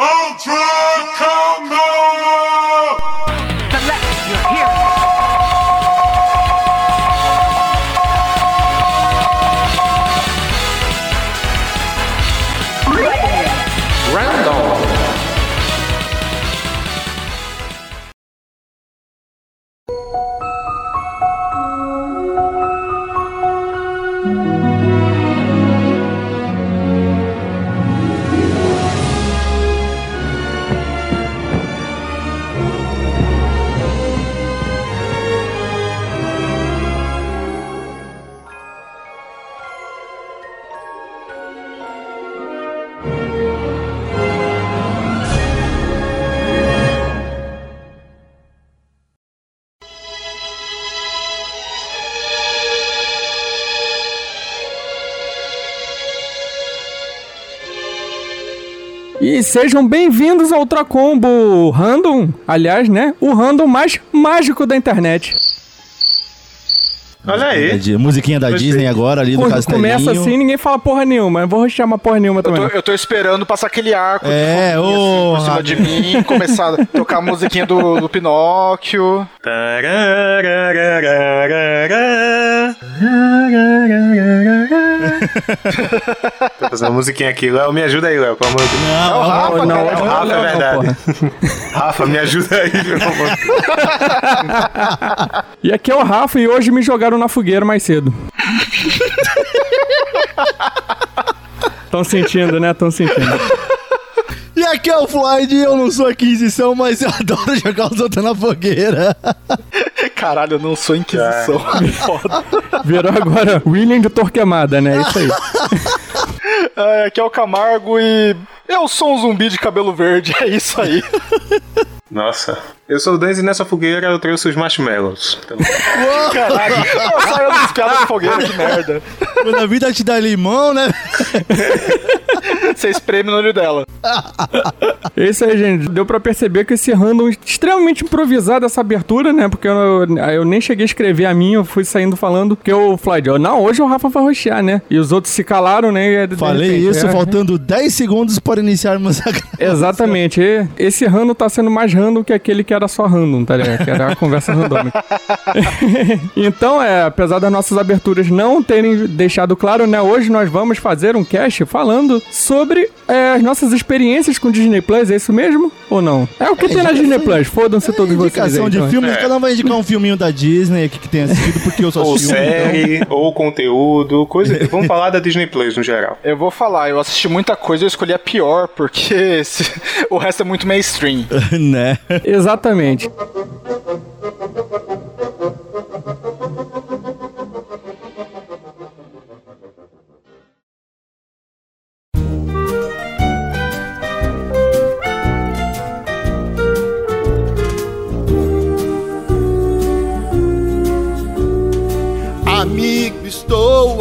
E sejam bem-vindos ao Ultra Combo Random, aliás, né? O random mais mágico da internet. Olha aí. De- musiquinha da Gostei. Disney agora ali do Quando Castelinho. começa assim, ninguém fala porra nenhuma. Eu vou chamar porra nenhuma Eu também. tô, eu tô esperando passar aquele arco É, de ô, assim, por cima de mim, começar a tocar a musiquinha do, do Pinóquio. Tô fazendo uma musiquinha aqui. Léo, me ajuda aí, Léo, pelo amor de Deus. Não, É o Rafa, não, cara, não, é o É Rafa. É não, verdade. Rafa, me ajuda aí, pelo amor de Deus. E aqui é o Rafa e hoje me jogaram na fogueira mais cedo. Tão sentindo, né? Tão sentindo. E aqui é o Floyd, eu não sou Inquisição, mas eu adoro jogar os outros na fogueira. Caralho, eu não sou Inquisição. Foda. Virou agora William de Torquemada, né? Isso aí. É, aqui é o Camargo e eu sou um zumbi de cabelo verde, é isso aí. Nossa. Eu sou o Danzi e nessa fogueira eu trouxe os marshmallows. Então, Caralho, eu saio das piadas de fogueira, que merda. Quando a vida te dá limão, né? Você espreme no olho dela. É isso aí, gente. Deu pra perceber que esse random extremamente improvisado essa abertura, né? Porque eu, eu nem cheguei a escrever a minha, eu fui saindo falando que o Floyd, ó, não, hoje o Rafa vai roxear, né? E os outros se calaram, né? E, Falei repente, isso, é, faltando 10 segundos para iniciarmos a Exatamente. E Esse random tá sendo mais random que aquele que era só random, tá ligado? Que era a conversa randômica. então, é, apesar das nossas aberturas não terem deixado claro, né? Hoje nós vamos fazer um cast falando sobre é, as nossas experiências com Disney Plus, é isso mesmo? Ou não? É o que tem na Disney Plus, fodam-se todos vocês. indicação de então. filmes. É. Cada um vai indicar um filminho da Disney aqui que tem assistido, porque eu só ou assisti então. série, ou conteúdo, coisa. Vamos falar da Disney Plus no geral. Eu vou falar, eu assisti muita coisa e eu escolhi a pior, porque esse- o resto é muito mainstream. né? Exatamente.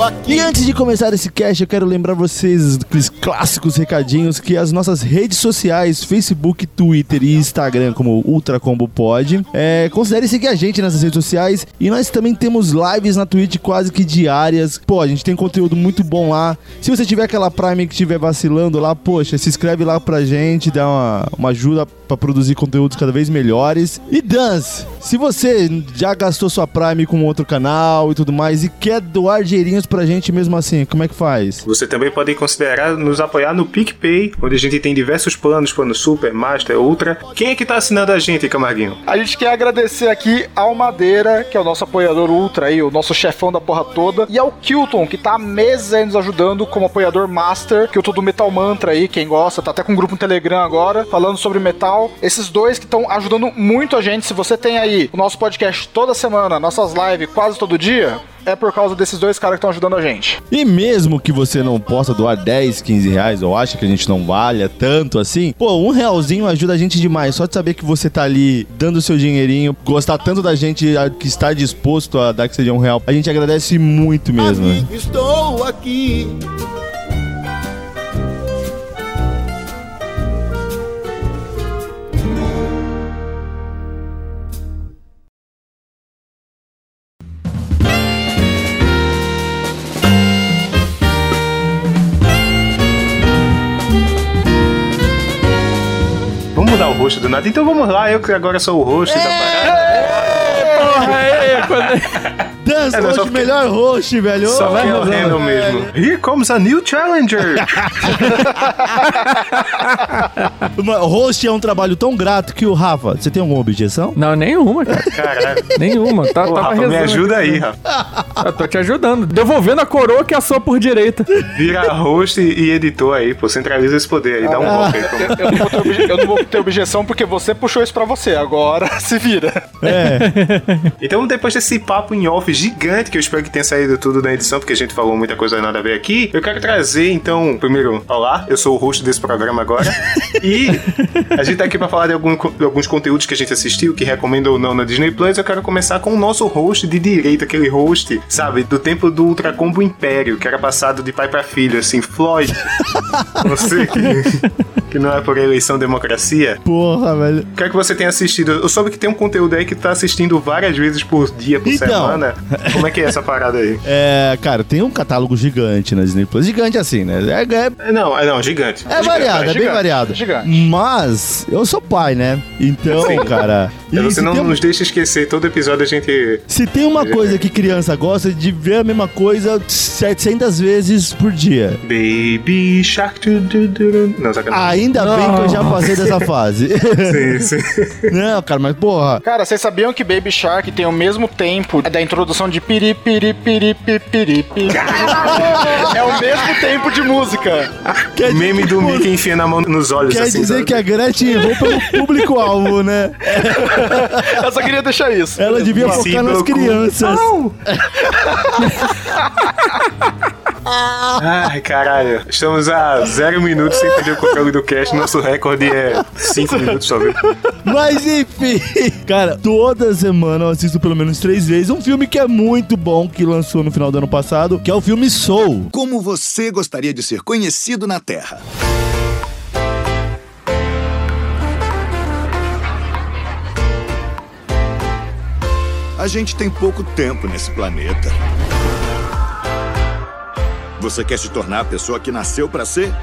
Estou aqui. E antes de começar esse cast, eu quero lembrar vocês dos clássicos recadinhos que as nossas redes sociais, Facebook, Twitter e Instagram, como Ultra Combo Pod, é, considere seguir a gente nessas redes sociais. E nós também temos lives na Twitch quase que diárias. Pô, a gente tem conteúdo muito bom lá. Se você tiver aquela Prime que estiver vacilando lá, poxa, se inscreve lá pra gente, dá uma, uma ajuda pra produzir conteúdos cada vez melhores. E Dans, se você já gastou sua Prime com outro canal e tudo mais e quer doar dinheirinhos pra gente mesmo assim, como é que faz? Você também pode considerar nos apoiar no PicPay, onde a gente tem diversos planos, plano Super, Master, Ultra. Quem é que tá assinando a gente, Camarguinho? A gente quer agradecer aqui ao Madeira, que é o nosso apoiador ultra aí, o nosso chefão da porra toda, e ao Kilton, que tá há meses aí nos ajudando como apoiador master, Kilton do Metal Mantra aí, quem gosta, tá até com um grupo no Telegram agora, falando sobre metal. Esses dois que estão ajudando muito a gente. Se você tem aí o nosso podcast toda semana, nossas lives quase todo dia, é por causa desses dois caras que estão ajudando a gente. E mesmo que você não possa doar 10, 15 reais, ou acha que a gente não valha tanto assim, pô, um realzinho ajuda a gente demais. Só de saber que você tá ali dando seu dinheirinho, gostar tanto da gente que está disposto a dar que seja um real, a gente agradece muito mesmo. Amigo, estou aqui. Rosto do nada. Então vamos lá, eu que agora sou o host da parada. Porra, é, quando... Dance, É, melhor host, velho. Só Ô, que é mesmo. Here comes a new challenger. Uma- Host é um trabalho tão grato que o Rafa, você tem alguma objeção? Não, nenhuma, cara. Caralho. Nenhuma. Tá, Pô, tava Rafa, me ajuda aqui. aí, Rafa. Eu tô te ajudando. Devolvendo a coroa que é sua por direita. Vira host e editor aí, pô. Centraliza esse poder aí. Dá um golpe aí. como- Eu não, vou ter obje- eu não vou ter objeção porque você puxou isso pra você. Agora se vira. Então, depois desse papo em off gigante, que eu espero que tenha saído tudo na edição, porque a gente falou muita coisa nada a ver aqui, eu quero trazer, então, primeiro, olá, eu sou o host desse programa agora. e a gente tá aqui pra falar de, algum- de alguns conteúdos que a gente assistiu, que recomenda ou não na Disney Plus. Eu quero começar com o nosso host de direita, aquele host, sabe, do tempo do Ultra Combo Império, que era passado de pai pra filho, assim, Floyd. Você que, que não é por eleição democracia. Porra, velho. O que é que você tem assistido? Eu soube que tem um conteúdo aí que tá assistindo várias vezes por dia, por Então. semana. Como é que é essa parada aí? É, cara, tem um catálogo gigante na Disney Plus. Gigante assim, né? É, é- É, Não, é não, gigante. é variado, é bem gigante, variado. gigante. Mas eu sou pai, né? Então, Sim. cara. E e você não tem nos deixa esquecer, todo episódio a gente. Se tem uma coisa que criança gosta de ver a mesma coisa 700 vezes por dia. Baby Shark. du- du- du- du- Não. Ainda bem que eu já passei dessa fase. Sim, sim. Não, cara, mas porra. Cara, vocês sabiam que Baby Shark tem o mesmo tempo da introdução de piri piri piri piri piri piri? É o mesmo tempo de música. Quer Meme do Mickey enfiando a mão nos olhos Quer assim. dizer sabe? que a Gretchen errou pelo público-alvo, né? Eu só queria deixar isso. Ela devia Sim, focar nas meu cu. Ai, caralho. Estamos a zero minutos sem perder o controle do cast. Nosso recorde é cinco minutos só, viu? Mas enfim, cara, toda semana eu assisto pelo menos três vezes um filme que é muito bom, que lançou no final do ano passado, que é o filme Soul. Como você gostaria de ser conhecido na Terra? A gente tem pouco tempo nesse planeta. Você quer se tornar a pessoa que nasceu pra ser?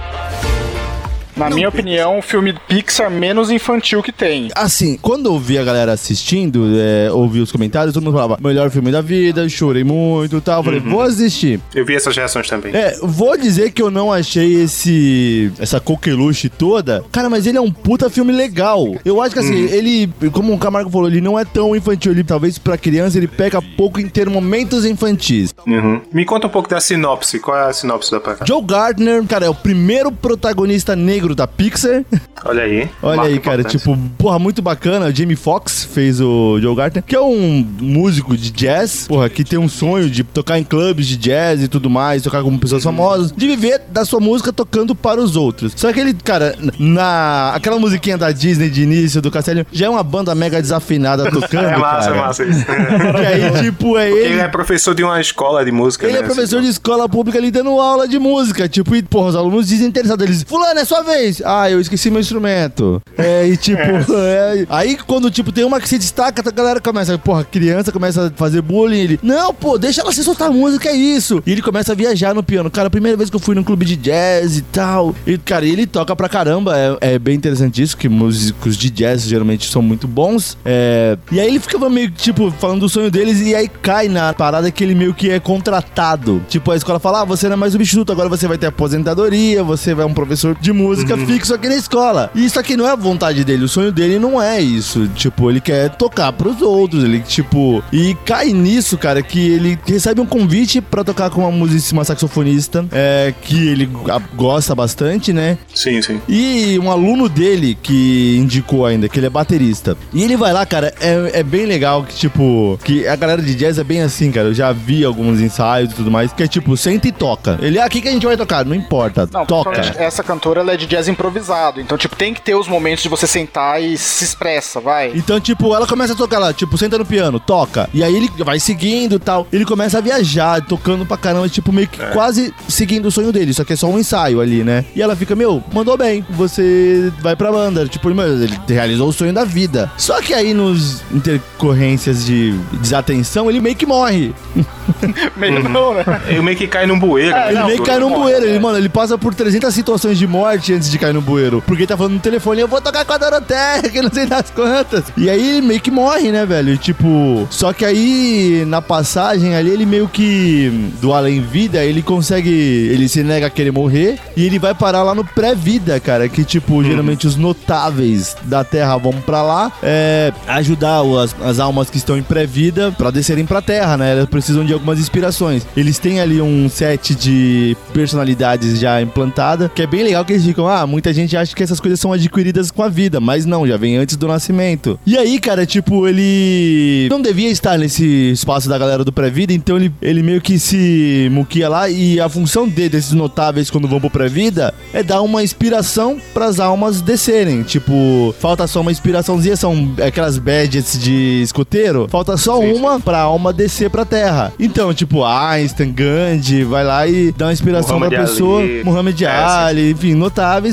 Na minha opinião, o filme Pixar menos infantil que tem. Assim, quando eu vi a galera assistindo, é, ouvi os comentários, todo mundo falava, melhor filme da vida, chorei muito e tal. Eu Falei, vou assistir. Eu vi essas reações também. É, vou dizer que eu não achei esse. essa coqueluche toda. Cara, mas ele é um puta filme legal. Eu acho que assim, ele, como o Camargo falou, ele não é tão infantil. Ele talvez pra criança ele peca pouco em ter momentos infantis. Uhum. Me conta um pouco da sinopse. Qual é a sinopse da parada? Joe Gardner, cara, é o primeiro protagonista negro da Pixar. Olha aí. Olha aí, cara, importante. tipo, porra, muito bacana. O Jamie Foxx fez o Joe Gardner, que é um músico de jazz, porra, que tem um sonho de tocar em clubes de jazz e tudo mais, tocar como pessoas famosas, de viver da sua música tocando para os outros. Só que ele, cara, na aquela musiquinha da Disney de início do Castelo, já é uma banda mega desafinada tocando, É massa, cara. é massa isso. Que aí, tipo, é Ele ele. é professor de uma escola de música, Ele né? é professor de escola pública ali dando aula de música. Tipo, e, porra, os alunos desinteressados. Eles, Fulano, é sua vez. Ah, eu esqueci meu instrumento. É, e tipo, é. Aí quando, tipo, tem uma que se destaca, a galera começa, porra, criança começa a fazer bullying. Ele, não, pô, deixa ela se soltar música, é isso. E ele começa a viajar no piano. Cara, a primeira vez que eu fui num clube de jazz e tal. E, cara, ele toca pra caramba. É, é bem interessante isso, que músicos de jazz geralmente são muito bons. É, e aí ele ficava meio, tipo, falando do sonho deles e aí cai na parada que ele meio que é contratado. Tipo, a escola fala, ah, você não é mais substituto, agora você vai ter aposentadoria, você vai um professor de música fixo aqui na escola. E isso aqui não é a vontade dele, o sonho dele não é isso. Tipo, ele quer tocar pros outros, ele, tipo... E cai nisso, cara, que ele recebe um convite pra tocar com uma musicista, uma saxofonista, é, que ele a- gosta bastante, né? Sim, sim. E um aluno dele que indicou ainda, que ele é baterista. E ele vai lá, cara, é, é bem legal que, tipo, que a galera de jazz é bem assim, cara. Eu já vi alguns ensaios e tudo mais, que é tipo, senta e toca. Ele, ah, o que, a gente vai tocar? Não importa, Não, toca. essa cantora ela é de jazz improvisado. Então, tipo, tem que ter os momentos de você sentar e se expressa, vai. Então, tipo, ela começa a tocar lá, tipo, senta no piano, toca. E aí ele vai seguindo e tal. Ele começa a viajar, tocando pra caramba, tipo, meio que quase seguindo o sonho dele. Só que é só um ensaio ali, né? E ela fica, meu, mandou bem, você vai pra banda. Tipo, ele realizou o sonho da vida. Só que aí nos intercorrências de desatenção, ele meio que morre. Meio não, né? Ele meio que cai num bueiro. né? Ele meio que cai num bueiro. Ele, mano, ele passa por 300 situações de morte antes antes de cair no bueiro. Porque ele tá falando no telefone, eu vou tocar com a Doroteia, que não sei das quantas. E aí ele meio que morre, né, velho? E, tipo, só que aí na passagem ali, ele meio que do além-vida, ele consegue. Ele se nega a querer morrer e ele vai parar lá no pré-vida, cara. Que, tipo, geralmente os notáveis da Terra vão pra lá é, ajudar as, as almas que estão em pré-vida pra descerem pra Terra, né? Elas precisam de algumas inspirações. Eles têm ali um set de personalidades já implantada, que é bem legal que eles ficam, ah, muita gente acha que essas coisas são adquiridas com a vida, mas não, já vem antes do nascimento. E aí, cara, tipo, ele não devia estar nesse espaço da galera do pré-vida, então ele, ele meio que se muquia lá e a função dele, desses notáveis quando vão pro pré-vida, é dar uma inspiração pras almas descerem. Tipo, falta só uma inspiraçãozinha, são aquelas badges de escoteiro, falta só Sim, uma pra alma descer pra terra. Então, tipo, Einstein, Gandhi, vai lá e dá uma inspiração pra Muhammad pessoa, Ali. Muhammad É, Ali, enfim,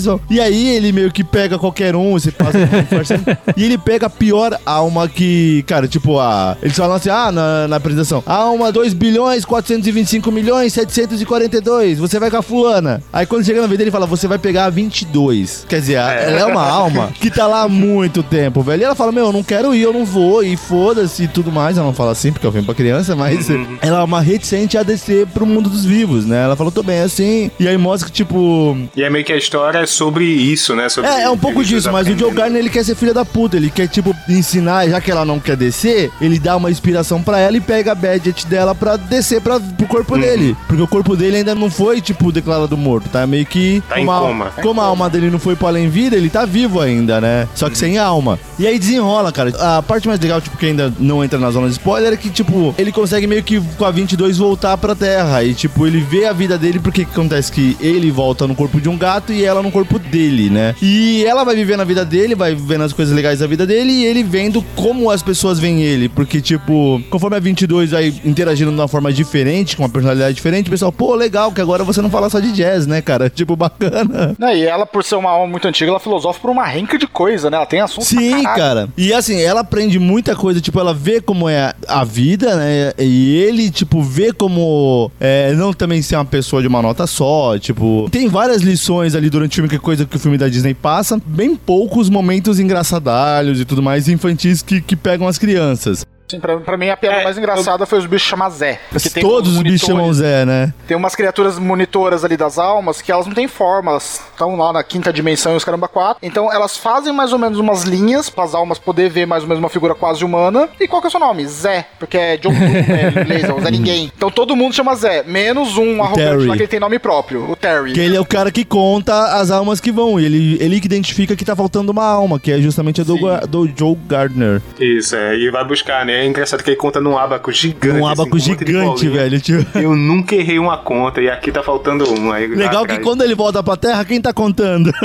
ó. E aí ele meio que pega qualquer um, você passa e ele pega a pior alma que, cara, tipo, a. Eles falam assim, ah, na, na apresentação, alma 2 bilhões, 425 milhões, 742, você vai com a fulana. Aí quando chega na vez dele, ele fala, você vai pegar a 22. Quer dizer, a- ela é uma alma que tá lá há muito tempo, velho. E ela fala, meu, eu não quero ir, eu não vou, e foda-se e tudo mais. Ela não fala assim, porque eu venho pra criança, mas ela é uma reticente a descer pro mundo dos vivos, né? Ela falou, tô bem assim. E aí mostra que, tipo, E é meio que a história é sobre isso, né? Sobre é, é um pouco disso, mas o Joe. Gardner ele quer ser filha da puta. Ele quer, tipo, ensinar, já que ela não quer descer, ele dá uma inspiração pra ela e pega a badget dela pra descer pra, pro Uhum. corpo dele. Porque o corpo dele ainda não foi, tipo, declarado morto, tá? Meio que. Tá em como a- coma. Como a alma dele não foi pro além-vida, ele tá vivo ainda, né? Só que sem alma. E aí desenrola, cara. A parte mais legal, tipo, que ainda não entra na zona de spoiler, é que, tipo, ele consegue meio que com a 22 voltar pra Terra. E, tipo, ele vê a vida dele, porque que acontece que ele volta no corpo de um gato e ela no corpo dele, né? E ela vai vivendo a vida dele, vai vivendo as coisas legais da vida dele e ele vendo como as pessoas veem ele. Porque, tipo, conforme a 22 vai interagindo de uma forma diferente, com uma personalidade diferente, o pessoal, pô, legal, que agora você não fala só de jazz, né, cara? Tipo, bacana. E ela, por ser uma alma muito antiga, ela filosofa por uma renca de coisa, né? Ela tem assunto Sim, cara. E assim, ela aprende muita coisa, tipo, ela vê como é a vida, né? E ele, tipo, vê como é, não também ser uma pessoa de uma nota só, tipo. Tem várias lições ali durante o filme, que coisa que o filme da Disney passa. Bem poucos momentos engraçadalhos e tudo mais, infantis que, que pegam as crianças. Sim, pra, pra mim, a piada É, mais engraçada foi os bichos chamar Zé. Todos os bichos chamam Zé, né? Tem umas criaturas monitoras ali das almas que elas não têm forma, elas estão lá na quinta dimensão e os caramba quatro. Então elas fazem mais ou menos umas linhas para as almas poder ver mais ou menos uma figura quase humana. E qual que é o seu nome? Zé, porque é John Doe, né, em inglês, é o Zé Ninguém. Então todo mundo chama Zé, menos um arrogante Terry. lá que ele tem nome próprio, o Terry. Que ele é o cara que conta as almas que vão. E ele, ele que identifica que tá faltando uma alma, que é justamente a do, do Joe Gardner. Isso, é. E vai buscar, né? É engraçado que ele conta num abaco gigante. Um assim, abaco de gigante, velho. Tipo. Eu nunca errei uma conta e aqui tá faltando um. Aí Legal que quando ele volta pra Terra, quem tá contando?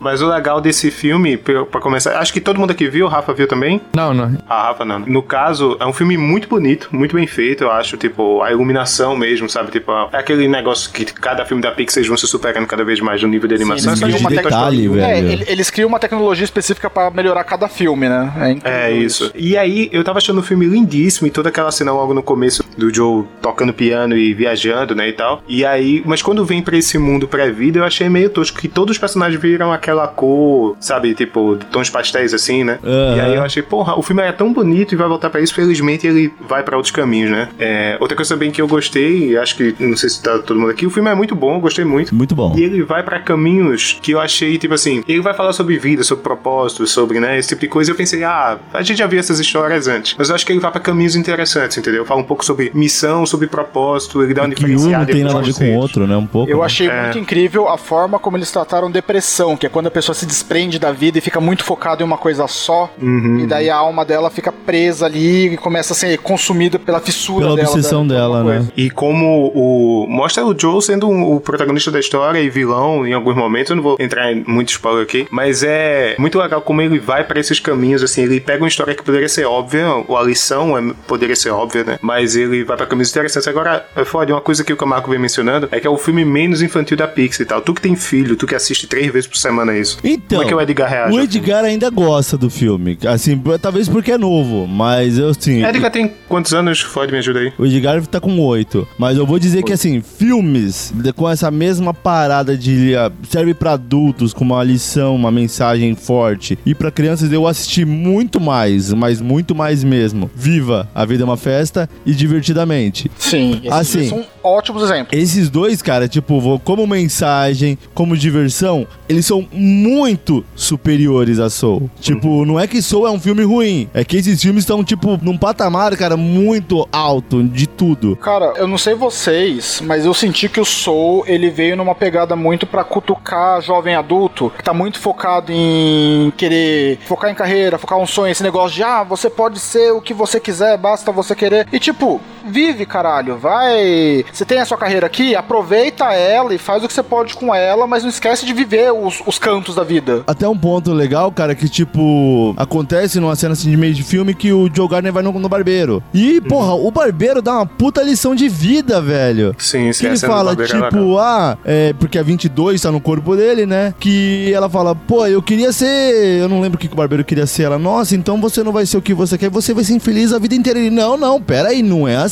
Mas o legal desse filme, pra pra começar, acho que todo mundo aqui viu, o Rafa viu também? Não, não. A Rafa não. No caso, é um filme muito bonito, muito bem feito, eu acho. Tipo, a iluminação mesmo, sabe? Tipo, é aquele negócio que cada filme da Pixar vão se superando cada vez mais no nível de animação. eles Só criam de uma detalhe, velho. É, ele- eles criam uma tecnologia específica para melhorar cada filme, né? É, incrível É isso. E aí, eu tava achando o filme lindíssimo e toda aquela cena logo no começo do Joe tocando piano e viajando, né, e tal. E aí, mas quando vem pra esse mundo pré-vida, eu achei meio tosco que todos os personagens viram aquela cor, sabe, tipo, tons pastéis assim, né? Aham. E aí eu achei, porra, o filme é tão bonito e vai voltar pra isso, felizmente ele vai pra outros caminhos, né? É, outra coisa também que eu gostei, acho que, não sei se tá todo mundo aqui, o filme é muito bom, eu gostei muito. Muito bom. E ele vai pra caminhos que eu achei, tipo assim, ele vai falar sobre vida, sobre propósito, sobre, né, esse tipo de coisa. Eu pensei, ah, a gente já viu essas histórias antes. Mas eu acho que ele vai pra caminhos interessantes, entendeu? Fala um pouco sobre missão, sobre propósito, ele dá uma Que um não tem nada a ver com o outro, né? Um pouco. Eu né? achei É. muito incrível a forma como eles trataram depressão, que é quando a pessoa se desprende da vida e fica muito focada em uma coisa só, Uhum. e daí a alma dela fica presa ali e começa a ser consumida pela fissura Pela dela. obsessão da- dela, né? E como o. Mostra o Joe sendo um- o protagonista da história e vilão em alguns momentos. Eu não vou entrar em muito spoiler aqui. Mas é muito legal como ele vai pra esses caminhos. Assim, ele pega uma história que poderia ser óbvia, ou a lição é- poderia ser óbvia, né? Mas ele vai pra caminhos interessantes. Agora, é foda, uma coisa que o Camargo vem mencionando é que é o filme menos infantil da Pixar e tal. Tu que tem filho, tu que assiste três vezes por semana isso? Então, Como é que o Edgar reage? o? Edgar ainda gosta do filme. Assim, talvez porque é novo, mas eu assim. Edgar tem quantos anos? Ford, me ajuda aí. O Edgar tá com oito. Mas eu vou dizer que, assim, filmes com essa mesma parada de ah, serve pra adultos, com uma lição, uma mensagem forte. E pra crianças eu assisti muito mais, mas muito mais mesmo. Viva, a vida é uma festa e divertidamente. Sim, esses Assim. são ótimos exemplos. Esses dois, cara, tipo, como mensagem, como diversão, eles são muito superiores a Soul. Tipo, não é que Soul é um filme ruim, é que esses filmes estão, tipo, num patamar, cara, muito alto de tudo. Cara, eu não sei vocês, mas eu senti que o Soul, ele veio numa pegada muito pra cutucar jovem adulto, que tá muito focado em querer focar em carreira, focar um sonho, esse negócio de, ah, você pode ser o que você quiser, basta você querer. E tipo, vive, caralho, vai. Você tem a sua carreira aqui, aproveita ela e faz o que você pode com ela, mas não esquece de viver os, os cantos da vida. Até um ponto legal, cara, que tipo, acontece numa cena assim de meio de filme que o Joe Gardner vai no, no barbeiro. E, porra, o barbeiro dá uma puta lição de vida, velho. Sim, sim. Que ele fala, é tipo, ah, é, porque a 22 tá no corpo dele, né? Que ela fala, pô, eu queria ser. Eu não lembro o que que o barbeiro queria ser. Ela, nossa, então você não vai ser o que você quer, você vai ser infeliz a vida inteira. Ele, não, não, pera aí, não é assim.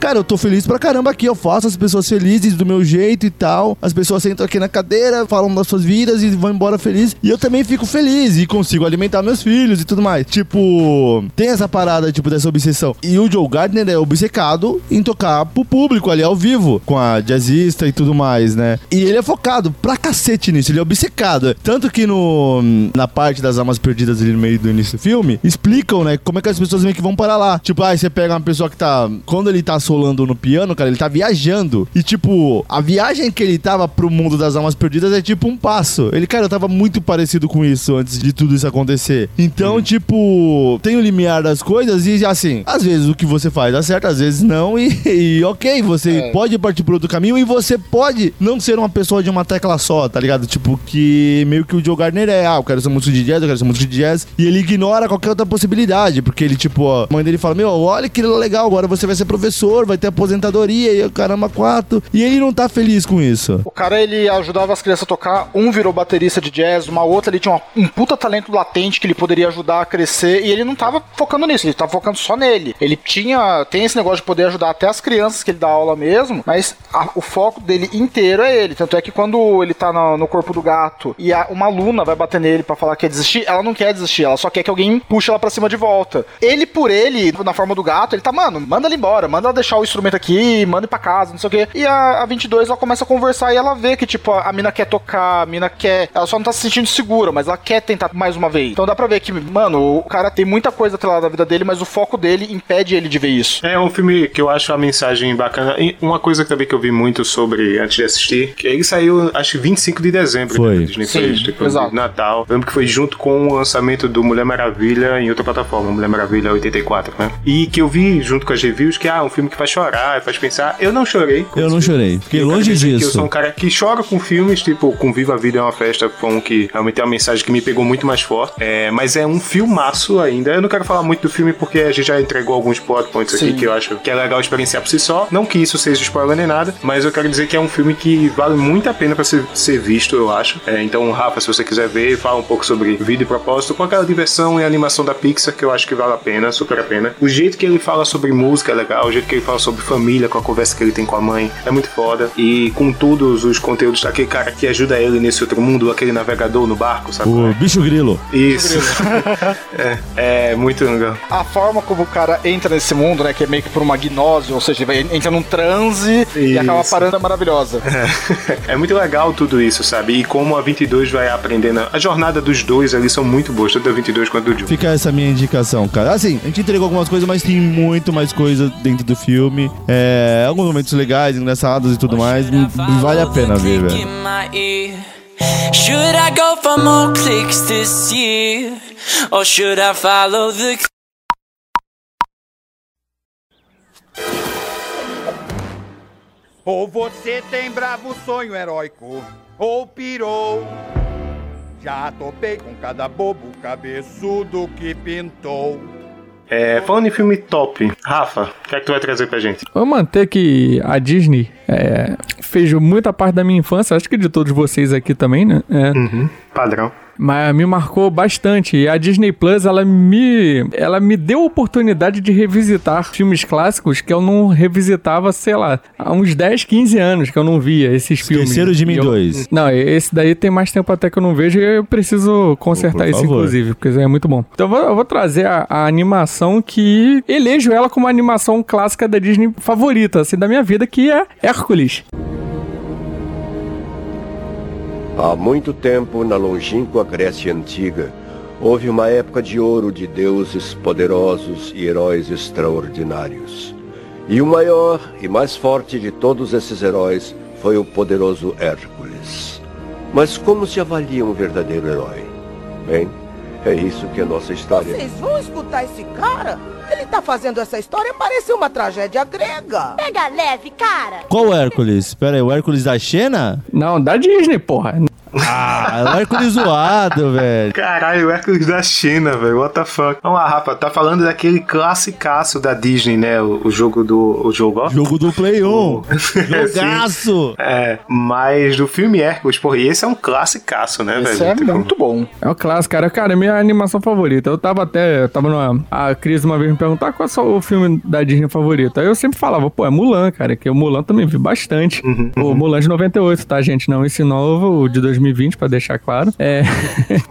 Cara, eu tô feliz pra caramba aqui, eu faço as pessoas felizes do meu jeito e tal. As pessoas sentam aqui na cadeira, falam das suas vidas e vão embora felizes. E eu também fico feliz e consigo alimentar meus filhos e tudo mais. Tipo, tem essa parada, tipo, dessa obsessão. E o Joe Gardner é obcecado em tocar pro público ali ao vivo, com a jazzista e tudo mais, né? E ele é focado pra cacete nisso, ele é obcecado. Tanto que no, na parte das almas perdidas ali no meio do início do filme, explicam, né, como é que as pessoas meio que vão para lá. Tipo, aí você pega uma pessoa que tá. Quando ele tá solando no piano, cara, ele tá viajando. E, tipo, a viagem que ele tava pro mundo das almas perdidas é tipo um passo. Ele, cara, eu tava muito parecido com isso antes de tudo isso acontecer. Então, tipo, tem o limiar das coisas e, assim, às vezes o que você faz dá certo, às vezes não. E, e ok, você É. pode partir por outro caminho e você pode não ser uma pessoa de uma tecla só, tá ligado? Tipo, que meio que o Joe Gardner é, ah, eu quero ser músico de jazz, eu quero ser músico de jazz. E ele ignora qualquer outra possibilidade, porque ele, tipo, ó, a mãe dele fala, meu, olha que legal, agora você vai ser professor, vai ter aposentadoria e caramba, quatro. E ele não tá feliz com isso. O cara, ele ajudava as crianças a tocar, um virou baterista de jazz, uma outra ele tinha uma- um puta talento latente que ele poderia ajudar a crescer, e ele não tava focando nisso, ele tava focando só nele. Ele tinha, tem esse negócio de poder ajudar até as crianças que ele dá aula mesmo, mas a- o foco dele inteiro é ele. Tanto é que quando ele tá no, no corpo do gato e a- uma aluna vai bater nele pra falar que quer desistir, ela não quer desistir, ela só quer que alguém puxe ela pra cima de volta. Ele, por ele, na forma do gato, ele tá, mano, manda ela embora, manda ela deixar o instrumento aqui, manda ir pra casa, não sei o quê. E a, a 22, ela começa a conversar e ela vê que, tipo, a, a mina quer tocar, a mina quer. Ela só não tá se sentindo segura, mas ela quer tentar mais uma vez. Então dá pra ver que, mano, o cara tem muita coisa atrelada na vida dele, mas o foco dele impede ele de ver isso. É um filme que eu acho a mensagem bacana. E uma coisa também que eu vi muito sobre antes de assistir, que ele saiu, acho que 25 de dezembro Foi. né, da Disney Sim, Plus, tipo, exato. de Natal. Eu lembro que foi junto com o lançamento do Mulher Maravilha em outra plataforma, Mulher Maravilha 84, né? E que eu vi junto com as reviews que ah, é um filme que faz chorar, faz pensar. Eu não chorei. Eu não chorei, fiquei longe que Eu disso. sou um cara que chora com filmes, tipo, com Viva a Vida é uma festa, foi um que realmente é uma mensagem que me pegou muito mais forte. É, mas é um filmaço ainda. Eu não quero falar muito do filme porque a gente já entregou alguns plot points aqui Sim. que eu acho que é legal experienciar por si só. Não que isso seja spoiler nem nada, mas eu quero dizer que é um filme que vale muito a pena pra ser, ser visto, eu acho. É, então, Rafa, se você quiser ver, fala um pouco sobre vida e propósito, com aquela diversão e animação da Pixar que eu acho que vale a pena, super a pena. O jeito que ele fala sobre música é legal, o jeito que ele fala sobre família, com a conversa que ele tem com a mãe, é muito foda. E com todos os conteúdos daquele cara que ajuda ele nesse outro mundo, aquele navegador no barco, sabe? O bicho grilo. Isso. é, é muito legal. A forma como o cara entra nesse mundo, né, que é meio que por uma gnose, ou seja, ele vai- entra num transe e Isso. acaba parando é maravilhosa. É muito legal tudo isso, sabe? E como a 22 vai aprendendo. A jornada dos dois ali são muito boas, tanto da 22 quanto do Joe. Fica essa minha indicação, cara. Assim, a gente entregou algumas coisas, mas tem muito mais coisa dentro do filme. É, alguns momentos legais, engraçados e tudo mais. Vale a pena ver, velho. Should I go for more clicks this year? Or should I follow the Ou você tem bravo sonho heróico, ou pirou. Já topei com cada bobo cabeçudo que pintou. É, falando em filme top, Rafa, o que é que tu vai trazer pra gente? Vou manter que a Disney é, fez muita parte da minha infância, acho que de todos vocês aqui também, né? É, Uhum, padrão. Mas me marcou bastante. E a Disney Plus, ela me, ela me deu a oportunidade de revisitar filmes clássicos que eu não revisitava, sei lá, há uns 10, 15 anos que eu não via esses filmes. Esqueceram de mim dois. Não, esse daí tem mais tempo até que eu não vejo e eu preciso consertar isso, inclusive, porque isso é muito bom. Então eu vou, eu vou trazer a, a animação que elejo ela como a animação clássica da Disney favorita, assim, da minha vida, que é Hércules. Há muito tempo, na longínqua Grécia Antiga, houve uma época de ouro de deuses poderosos e heróis extraordinários. E o maior e mais forte de todos esses heróis foi o poderoso Hércules. Mas como se avalia um verdadeiro herói? Bem, é isso que a nossa história. Vocês vão escutar esse cara? Ele tá fazendo essa história parecer uma tragédia grega. Pega leve, cara. Qual Hércules? Pera aí, o Hércules da Xena? Não, da Disney, porra. Ah, é o Hércules zoado, velho. Caralho, o Hércules da China, velho. What the fuck? Vamos lá, Rafa. Tá falando daquele classicaço da Disney, né? O, o jogo do. O jogo, ó. Jogo do Play 1. Jogaço. É, mas do filme Hércules, porra, e esse é um classicaço, né, Esse velho? é Tipo, muito bom. É o clássico, cara. Cara, é minha animação favorita. Eu tava até. Eu tava numa. A Cris uma vez me perguntar qual é o filme da Disney favorito. Aí eu sempre falava, pô, é Mulan, cara. Que o Mulan também vi bastante. O Mulan de 98, tá, gente? Não esse novo, o de 2020, pra deixar claro. É.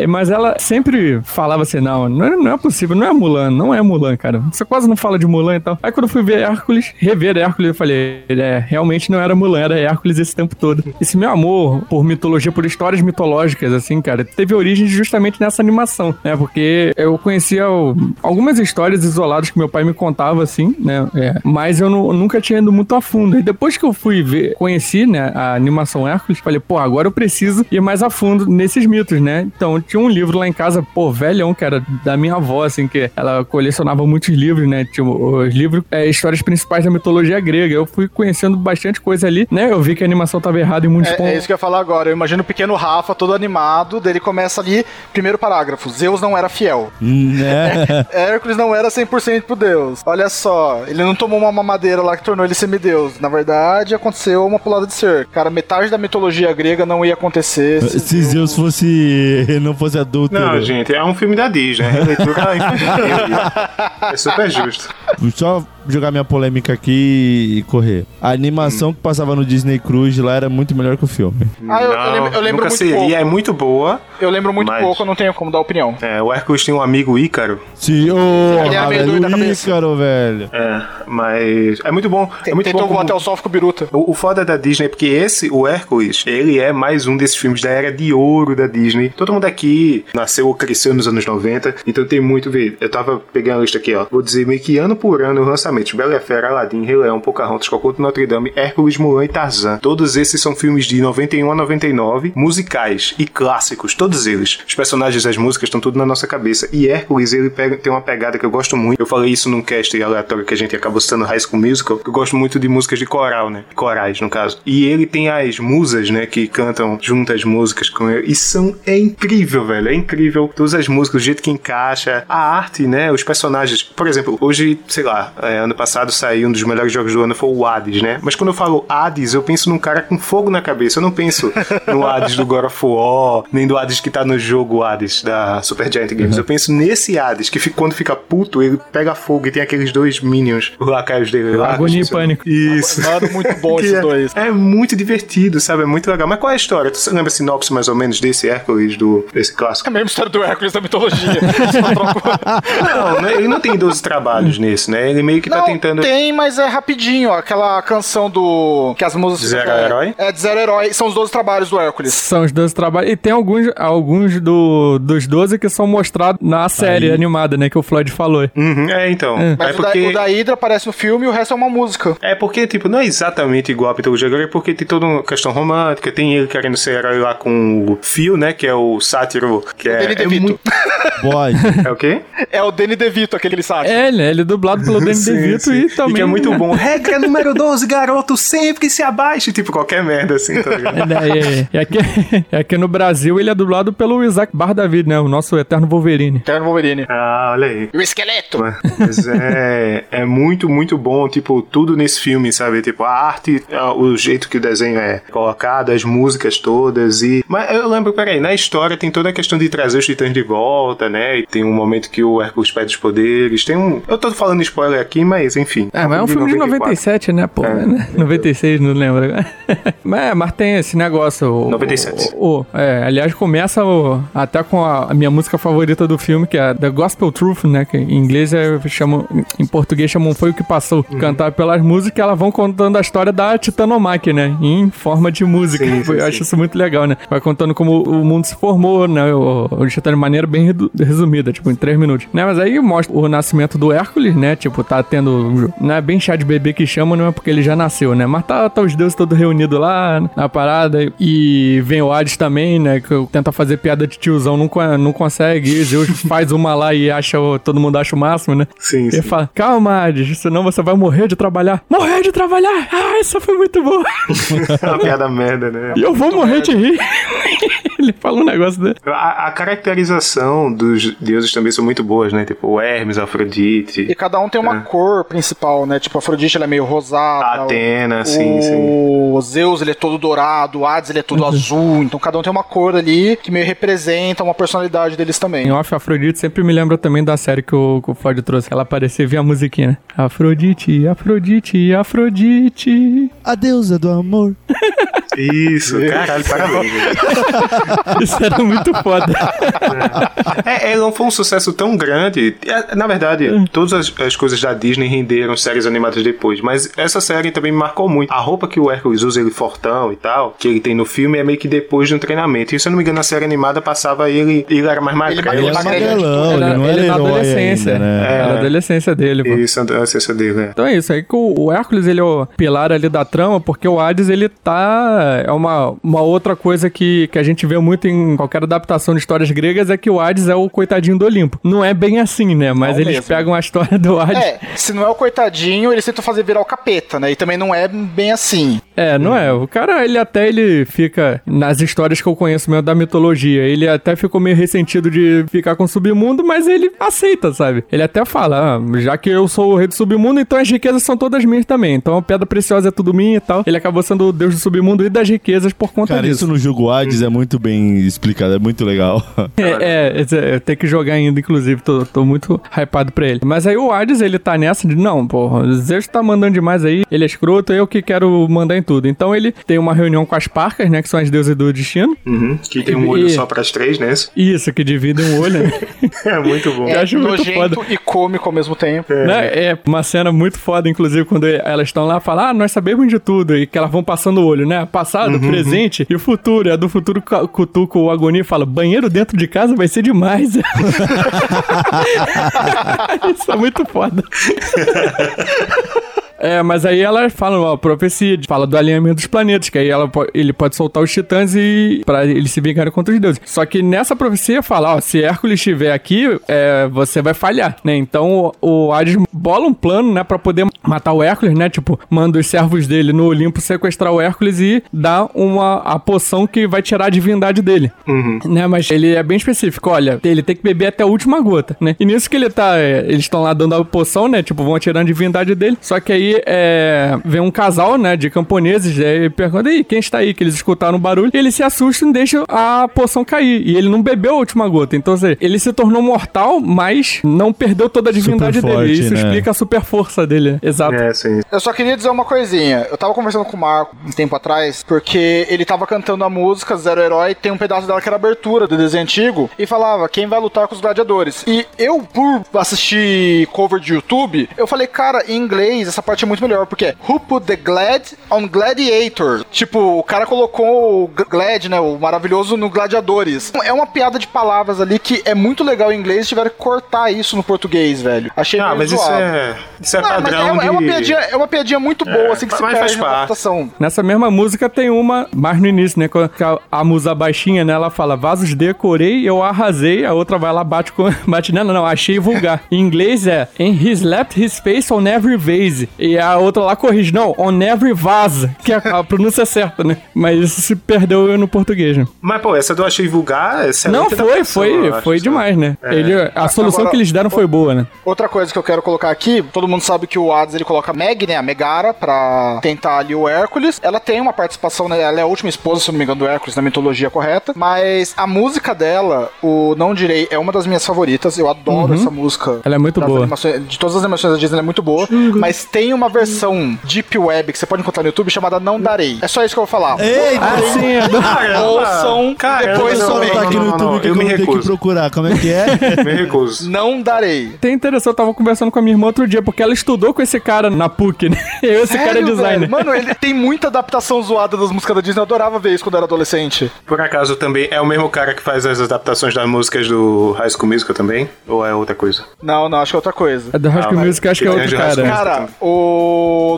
Mas ela sempre falava assim: não, não é, não é possível, não é Mulan, não é Mulan, cara. Você quase não fala de Mulan e tal. Aí quando eu fui ver Hércules, rever Hércules, eu falei: é, realmente não era Mulan, era Hércules esse tempo todo. Esse meu amor por mitologia, por histórias mitológicas, assim, cara, teve origem justamente nessa animação, né? Porque eu conhecia o- algumas histórias isoladas que meu pai me contava, assim, né? É, mas eu nu- nunca tinha ido muito a fundo. E depois que eu fui ver, conheci, né, a animação Hércules, falei, pô, agora eu preciso ir mais a fundo nesses mitos, né? Então, tinha um livro lá em casa, pô, velhão, que era da minha avó, assim, que ela colecionava muitos livros, né? Tipo, os livros, é, histórias principais da mitologia grega. Eu fui conhecendo bastante coisa ali, né? Eu vi que a animação tava errada em muitos É, pontos. é isso que eu ia falar agora. Eu imagino o pequeno Rafa todo animado, dele começa ali, primeiro parágrafo, Zeus não era fiel. Né? Hércules não era 100% pro Deus. Olha só, ele não tomou uma mamadeira lá que tornou ele semideus. Na verdade, aconteceu uma pulada de ser. Cara, metade da mitologia grega não ia acontecer. Se- Se Zeus fosse. não fosse adulto. Não, gente, é um filme da Disney. É. É super justo. Só jogar minha polêmica aqui e correr. A animação que passava no Disney Cruise lá era muito melhor que o filme. Ah, eu, eu Não, lembro, eu lembro nunca muito seria. pouco. É muito boa. Eu lembro muito Mas- pouco, eu não tenho como dar opinião. É, o Hércules tem um amigo Ícaro. Sim, Ele era meio velho, doido da cabeça. Ícaro, velho. É, mas é muito bom. É muito Tentou bom como- até o sol com biruta. O, o foda da Disney é porque esse, o Hércules, ele é mais um desses filmes da era de ouro da Disney. Todo mundo aqui nasceu ou cresceu nos anos 90, então tem muito a ver. Eu tava pegando a lista aqui, ó. Vou dizer meio que ano por ano os lançamentos: Bela Fera, Aladdin, Rei Leão, Pocahontas, Cocoto Notre Dame, Hércules, Mulan e Tarzan. Todos esses são filmes de 91 a 99, musicais e clássicos, todos eles. Os personagens das músicas estão tudo na nossa cabeça. E Hércules, ele pega- tem uma pegada que eu gosto muito. Eu falei isso num cast aleatório que a gente acabou citando High School Musical, que eu gosto muito de músicas de coral, né? Corais, no caso. E ele tem as musas, né, que cantam juntas músicas com ele. E são, é incrível, velho. É incrível. Todas as músicas, do jeito que encaixa. A arte, né, os personagens. Por exemplo, hoje, sei lá, é, ano passado saiu um dos melhores jogos do ano, foi o Hades, né? Mas quando eu falo Hades, eu penso num cara com fogo na cabeça. Eu não penso no Hades do God of War, nem do Hades que tá no jogo Hades da Super Giant Games. Eu penso nesse Hades, que fica- quando fica puto, ele pega fogo e tem aqueles dois minions, os lacaios dele lá. Agonia e. Pânico. Isso. Mano, muito bom esses é, dois. é muito divertido, sabe? É muito legal. Mas qual é a história? Tu lembra a sinopse mais ou menos desse Hércules, do, desse É clássico? a mesma história do Hércules da mitologia. Não, né? ele não tem 12 trabalhos nesse, né? Ele meio que tá tentando. tem, mas é rapidinho. ó. Aquela canção do... Que as músicas... De Zero é, Herói? É, de Zero Herói. São os 12 trabalhos do Hércules. São os 12 trabalhos. E tem alguns, alguns do, dos 12 que são mostrados na série animada, né? Que o Floyd falou. Uhum, é, então. É, Mas o, da, porque. o da Hydra aparece no filme e o resto é uma música. É porque, tipo, não é exatamente igual a mitologia grega, porque tem toda uma questão romântica, tem ele querendo ser herói lá com o Fio, né, que é o sátiro, que é, Danny é DeVito. muito... Bode. É o quê? É o Danny DeVito, aquele sabe. É, ele, ele é dublado pelo Danny DeVito sim. e também... que é muito bom. Regra número 12, garoto, sempre se abaixe. Tipo, qualquer merda assim, tá ligado? É, é, é, aqui, é aqui no Brasil ele é dublado pelo Isaac Bar David, né? O nosso eterno Wolverine. Eterno Wolverine. Ah, olha aí. E o esqueleto. Mas é, é muito, muito bom, tipo, tudo nesse filme, sabe? Tipo, a arte, o jeito que o desenho é colocado, as músicas todas e... Mas eu lembro, peraí, na história tem toda a questão de trazer os titãs de volta, né? E tem um momento que o Hércules pede os poderes, tem um... Eu tô falando spoiler aqui, mas enfim. É, mas é um filme de 97, né, pô? É. né? 96, não lembro. mas, é, mas tem esse negócio. O, 97. O, o- é, aliás, começa o- até com a, a minha música favorita do filme, que é The Gospel Truth, né? Que em inglês é, chamam, em português chamam Foi o que Passou. Uhum. Cantar pelas músicas, elas vão contando a história da Titanomaque, né? Em forma de música. Sim, sim, Eu sim. acho isso muito legal, né? Vai contando como o mundo se formou, né? O, o de maneira bem resumida, tipo, em três minutos. Né? Mas aí mostra o nascimento do Hércules, né? Tipo, tá tendo. Não é bem chá de bebê que chama, não é porque ele já nasceu, né? Mas tá, tá os deuses todos reunidos lá na parada. E vem o Hades também, né? Que tenta fazer piada de tiozão, não, não consegue. E Zeus faz uma lá e acha, o- todo mundo acha o máximo, né? Sim, Ele sim. fala, calma, Hades, senão você vai morrer de trabalhar. Morrer de trabalhar! Ah, isso foi muito bom! É uma piada merda, né? E eu vou morrer de rir. Ele fala um negócio dele. A, a caracterização dos deuses também são muito boas, né? Tipo, o Hermes, Afrodite, E cada um tem uma É. cor principal, né? Tipo, a Afrodite ela é meio rosada. a Atena, o, sim, sim. o Zeus ele é todo dourado, o Hades ele é todo azul. Então cada um tem uma cor ali que meio representa uma personalidade deles também. Em off, Afrodite sempre me lembra também da série que o, que o Ford trouxe. Ela aparecia e vinha a musiquinha, né? Afrodite, Afrodite, Afrodite. A deusa do amor. Isso, caralho, parabéns. Isso era muito foda. É, é, não foi um sucesso tão grande. É, Na verdade, todas as, as coisas da Disney renderam séries animadas depois, mas essa série também me marcou muito. A roupa que o Hércules usa, ele fortão e tal, que ele tem no filme, é meio que depois de um treinamento. E se eu não me engano, na série animada passava ele, ele era mais Ele- magrelo. Ele era Magrelo, magrelão, ele não era na herói adolescência. ainda, né? Era a adolescência dele, pô. Isso, a essência dele, né? Então é isso, aí que o, o Hércules, ele é o pilar ali da trama, porque o Hades, ele tá... É uma, uma outra coisa que, que a gente vê muito em qualquer adaptação de histórias gregas, é que o Hades é o coitadinho do Olimpo. Não é bem assim, né? Mas Não eles mesmo. pegam a história do Hades... É, se não é o coitadinho, eles tentam fazer virar o capeta, né? E também não é bem assim. É, não é. O cara, ele até ele fica nas histórias que eu conheço mesmo da mitologia. Ele até ficou meio ressentido de ficar com o submundo, mas ele aceita, sabe? Ele até fala: ah, já que eu sou o rei do submundo, então as riquezas são todas minhas também. Então a pedra preciosa é tudo minha e tal. Ele acabou sendo o deus do submundo e das riquezas por conta Cara, disso. isso no jogo Hades é muito bem explicado, é muito legal. É, é, eu tenho que jogar ainda, inclusive, tô, tô muito hypado pra ele. Mas aí o Hades, ele tá nessa de, não, porra, o Zeus tá mandando demais aí, ele é escroto, eu que quero mandar em tudo. Então ele tem uma reunião com as parcas, né, que são as deusas do destino. Uhum. Que tem um olho E- só pras três, né? Isso, que dividem um olho, né? É muito bom. Eu É acho muito foda. e cômico ao mesmo tempo. Né? É uma cena muito foda, inclusive, quando elas estão lá, falam, ah, nós sabemos de tudo, e que elas vão passando o olho, né? Passado, presente e o futuro. E a do futuro cu- cutuca o agonia e fala, banheiro dentro de casa vai ser demais. Isso é muito foda. É, mas aí ela fala uma profecia, fala do alinhamento dos planetas, que aí ela, ele pode soltar os titãs e para eles se vingarem contra os deuses. Só que nessa profecia fala, ó, se Hércules estiver aqui, é, você vai falhar, né? Então o, o Hades bola um plano, né, para poder matar o Hércules, né? Tipo, manda os servos dele no Olimpo sequestrar o Hércules e dar uma a poção que vai tirar a divindade dele, né? Mas ele é bem específico, olha, ele tem que beber até a última gota, né? E nisso que ele tá, é, eles estão lá dando a poção, né? Tipo, vão tirando a divindade dele. Só que aí é, vem um casal, né, de camponeses, é, e pergunta aí, quem está aí? Que eles escutaram o barulho. E eles se assustam e deixam a poção cair. E ele não bebeu a última gota. Então, seja, ele se tornou mortal, mas não perdeu toda a divindade Super dele. forte, Isso né? explica a super força dele. Exato. É, sim. Eu só queria dizer uma coisinha. Eu tava conversando com o Marco um tempo atrás, porque ele tava cantando a música Zero Herói, tem um pedaço dela que era abertura do desenho antigo, e falava quem vai lutar com os gladiadores. E eu, por assistir cover de YouTube, eu falei, cara, em inglês, essa parte parte é muito melhor, porque é Who put the Glad on Gladiator? Tipo, o cara colocou o Glad, né, o maravilhoso, no Gladiadores. É uma piada de palavras ali que é muito legal em inglês, tiveram que cortar isso no português, velho. Achei Ah, mas isso zoado. é, isso é Não, mas padrão é, é uma de... piadinha, é uma piadinha muito boa, assim, que se faz perde na parte. adaptação. Nessa mesma música tem uma mais no início, né? quando A, a musa baixinha, né? Ela fala, vasos decorei, eu arrasei. A outra vai lá, bate com. Bate nela, não, achei vulgar. Em inglês é, and he slapped his face on every vase. E a outra lá corrige, não, on every vase. Que a, a pronúncia é certa, né? Mas isso se perdeu no português, né? Mas, pô, essa do Achei Vulgar, é excelente Não, foi, adaptação, foi, eu acho, foi sabe? demais, né? É. Ele, a solução Agora- que eles deram foi boa, né? Outra coisa que eu quero colocar aqui, todo mundo sabe que o Hades ele coloca a Meg, né, a Megara, pra tentar ali o Hércules. Ela tem uma participação, né, ela é a última esposa, se eu não me engano, do Hércules na mitologia correta. Mas a música dela, o Não Direi, é uma das minhas favoritas. Eu adoro essa música. Ela é muito boa. animações- de todas as animações da Disney, ela é muito boa. Mas tem uma versão Deep Web que você pode encontrar no YouTube chamada Não Darei. É só isso que eu vou falar. Eita! Ah, sim, é! Ouçam Caramba, depois não, também. tá aqui no não, não, YouTube que eu eu me vou ter que recuso. procurar. Como é que é? Me recuso. Não darei. Tem interessante, eu tava conversando com a minha irmã outro dia, porque ela estudou com esse cara na PUC, né? Eu, esse cara é Sério, designer. velho? Mano, ele tem muita adaptação zoada das músicas da Disney. Eu adorava ver isso quando era adolescente. Por acaso também é o mesmo cara que faz as adaptações das músicas do High School Musical também? Ou é outra coisa? Não, não, acho que é outra coisa. A do High School Ah, mas Music acho que é tem outro cara. Musical. Cara, o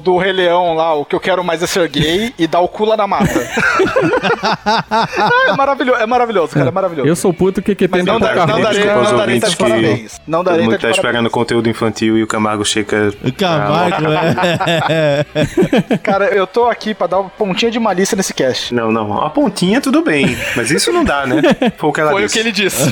do Rei Leão lá, o que eu quero mais é ser gay e dar o cu lá na mata. Ah, é maravilhoso, é maravilhoso, cara, é maravilhoso. Eu sou puto que que tem não, dá, não darei, aos não darei, tá de parabéns. Não darei, tá tá de esperando conteúdo infantil e o Camargo chega. O Camargo, é. Cara, eu tô aqui pra dar uma pontinha de malícia nesse cast. Não, não. A pontinha tudo bem. Mas isso não dá, né? Foi o que ela Foi o que ele disse.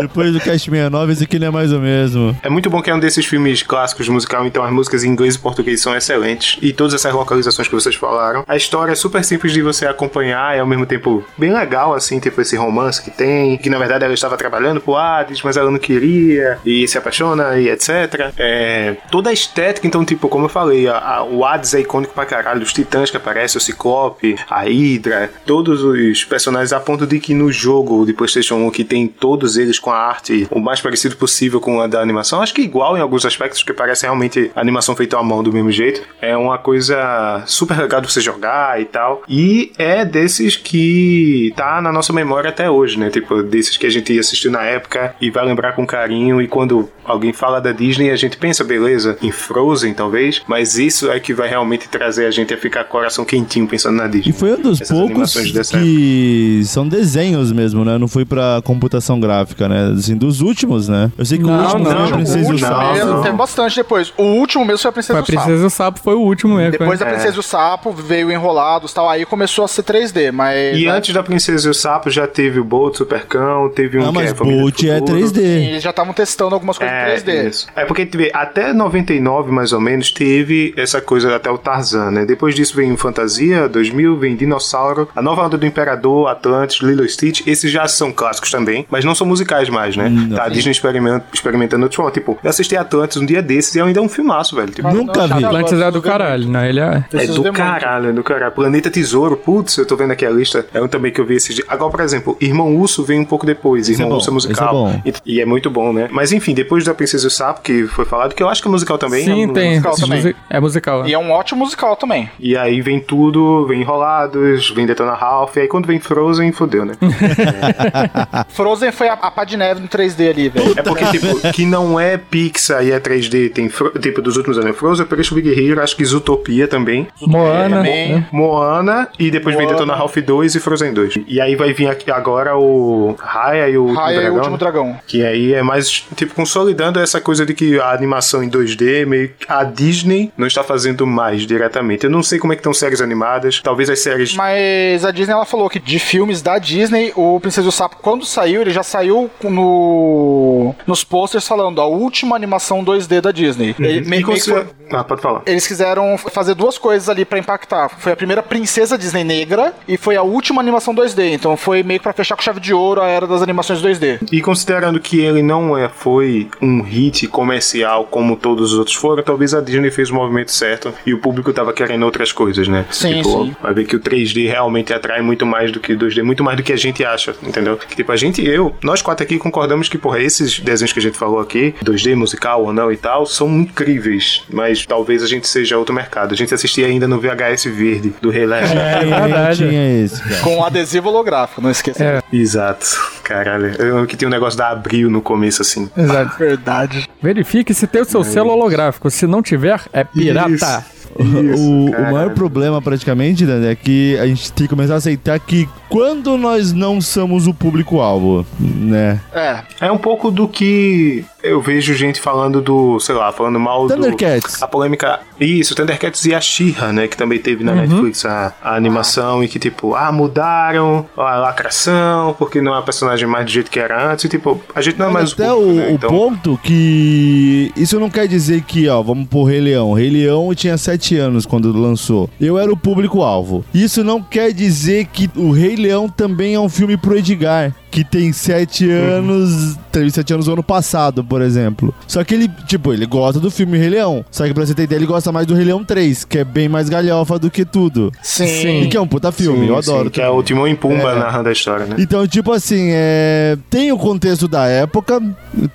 Depois do Cast 69, esse aqui não é mais o mesmo. É muito bom que é um desses filmes clássicos musical, então as músicas em inglês e português são excelentes. E todas essas localizações que vocês falaram. A história é super simples de você acompanhar e ao mesmo tempo bem legal, assim, tipo esse romance que tem. Que na verdade ela estava trabalhando pro Hades, mas ela não queria, e se apaixona e etc. É, toda a estética, então, tipo, como eu falei, a- a- o Hades é icônico pra caralho. Os titãs que aparecem, o Ciclope, a Hydra, todos os personagens, a ponto de que no jogo de PlayStation 1, que tem todos eles com a arte o mais parecido possível com a da animação, acho que igual em alguns aspectos, que parece realmente animação feita à mão do mesmo jeito. É uma coisa super legal de você jogar e tal. E é desses que tá na nossa memória até hoje, né? Tipo, desses que a gente assistiu na época e vai lembrar com carinho. E quando alguém fala da Disney, a gente pensa, beleza, em Frozen talvez, mas isso é que vai realmente trazer a gente a ficar coração quentinho pensando na Disney. E foi um dos Essas poucos que são desenhos mesmo, né? Não foi pra computação gráfica, né? Assim, dos últimos, né? Eu sei que Não, o último não, foi a o Princesa e o Sapo. Teve- Teve bastante depois. O último mesmo foi a Princesa Foi a do Sapo. Princesa e o Sapo foi o último mesmo. Depois né? da Princesa e o Sapo veio Enrolados e tal, aí começou a ser 3D, mas... E né, antes da Princesa e o Sapo já teve o Bolt, Supercão, teve um Não, que mas é Família do Bolt é Futuro. 3D. Eles já estavam testando algumas coisas É, em 3D. isso. É porque teve, até 99, mais ou menos, teve essa coisa até o Tarzan, né? Depois disso vem Fantasia, 2000, vem Dinossauro, A Nova Onda do Imperador, Atlantis, Lilo e Stitch. Esses já são clássicos também, mas não são musicais mais, né? Não. Tá, a Disney experimenta, experimentando outro. Tipo, eu assisti Atlantis um dia desses e ainda é um filmaço, velho. Tipo, Nunca vi. Atlantis é do caralho, né? Ele é... é do caralho, é do caralho. Planeta Tesouro, putz, eu tô vendo aqui a lista. É um também que eu vi esses dias. Agora, por exemplo, Irmão Urso vem um pouco depois. Esse é Irmão bom, Urso é musical. esse é. E, e é muito bom, né? Mas enfim, depois da Princesa e o Sapo, que foi falado, que eu acho que é musical também. Sim, é um- tem. musical também. Musi- É musical. E é um ótimo musical também. E aí vem tudo, vem Enrolados, vem Detona Ralph, e aí quando vem Frozen, fodeu, né? Frozen foi a, a pá de neve no 3D ali, velho. É porque, tipo, que não é Pixar e é 3D, tem, Fro- tipo, dos últimos anos, Frozen, Operation Big Hero, acho que Zootopia também, Moana. também. né? Moana, e depois vem Moana. Detona Ralph 2 e Frozen 2. E aí vai vir aqui agora o Raya e o Último Raya e o Dragão, Último né? Dragão. Que aí é mais, tipo, consolidando essa coisa de que a animação em 2D, meio que a Disney não está fazendo mais diretamente. Eu não sei como é que estão séries animadas, talvez as séries... Mas a Disney ela falou que de filmes da Disney, o Princesa e o Sapo, quando saiu, ele já saiu no nos posters falando a última animação 2D da Disney. Ele, E meio- que foi- Ah, pode falar. eles quiseram fazer duas coisas ali pra impactar. Foi a primeira princesa Disney negra e foi a última animação 2D. Então foi meio que pra fechar com chave de ouro a era das animações 2D. E considerando que ele não é, foi um hit comercial como todos os outros foram, talvez a Disney fez o movimento certo e o público tava querendo outras coisas, né? Sim, tipo, sim. Vai ver que o 3D realmente atrai muito mais do que o 2D, muito mais do que a gente acha, entendeu? Que, tipo, a gente, eu, nós quatro aqui aqui concordamos que, porra, esses desenhos que a gente falou aqui, 2D, musical ou não e tal, são incríveis. Mas talvez a gente seja outro mercado. A gente assistia ainda no VHS verde do Rei Leão. É verdade. Tinha esse, cara. Com adesivo holográfico, não esqueça. É. Exato. Caralho. Eu que tinha um negócio da Abril no começo, assim. Exato. Verdade. Verifique se tem o seu selo holográfico. Se não tiver, é pirata. Isso. O, o- o maior problema, praticamente, né, é que a gente tem que começar a aceitar que quando nós não somos o público-alvo, né? É. É um pouco do que eu vejo gente falando do, sei lá, falando mal do... Thundercats. A polêmica... Isso, Thundercats e a She-Ra, né? Que também teve na Netflix a, a animação e que, tipo, ah, mudaram a lacração porque não é a personagem mais do jeito que era antes. E, tipo, a gente não é mais Até público, o, né? o Então, ponto que. Isso não quer dizer que, ó, vamos pôr Rei Leão. Rei Leão tinha 7 anos quando lançou. Eu era o público-alvo. Isso não quer dizer que o Rei Leão também é um filme pro Edgar. Que tem 7 Uhum. anos. Teve 7 anos no ano passado, por exemplo. Só que ele, tipo, ele gosta do filme Rei Leão. Só que pra você ter ideia, ele gosta mais do Rei Leão 3, que é bem mais galhofa do que tudo. Sim. Sim. E que é um puta filme, sim, eu sim, adoro. que é o Timão e Pumba É. narrando a história, né? Então, tipo assim, é... tem o contexto da época,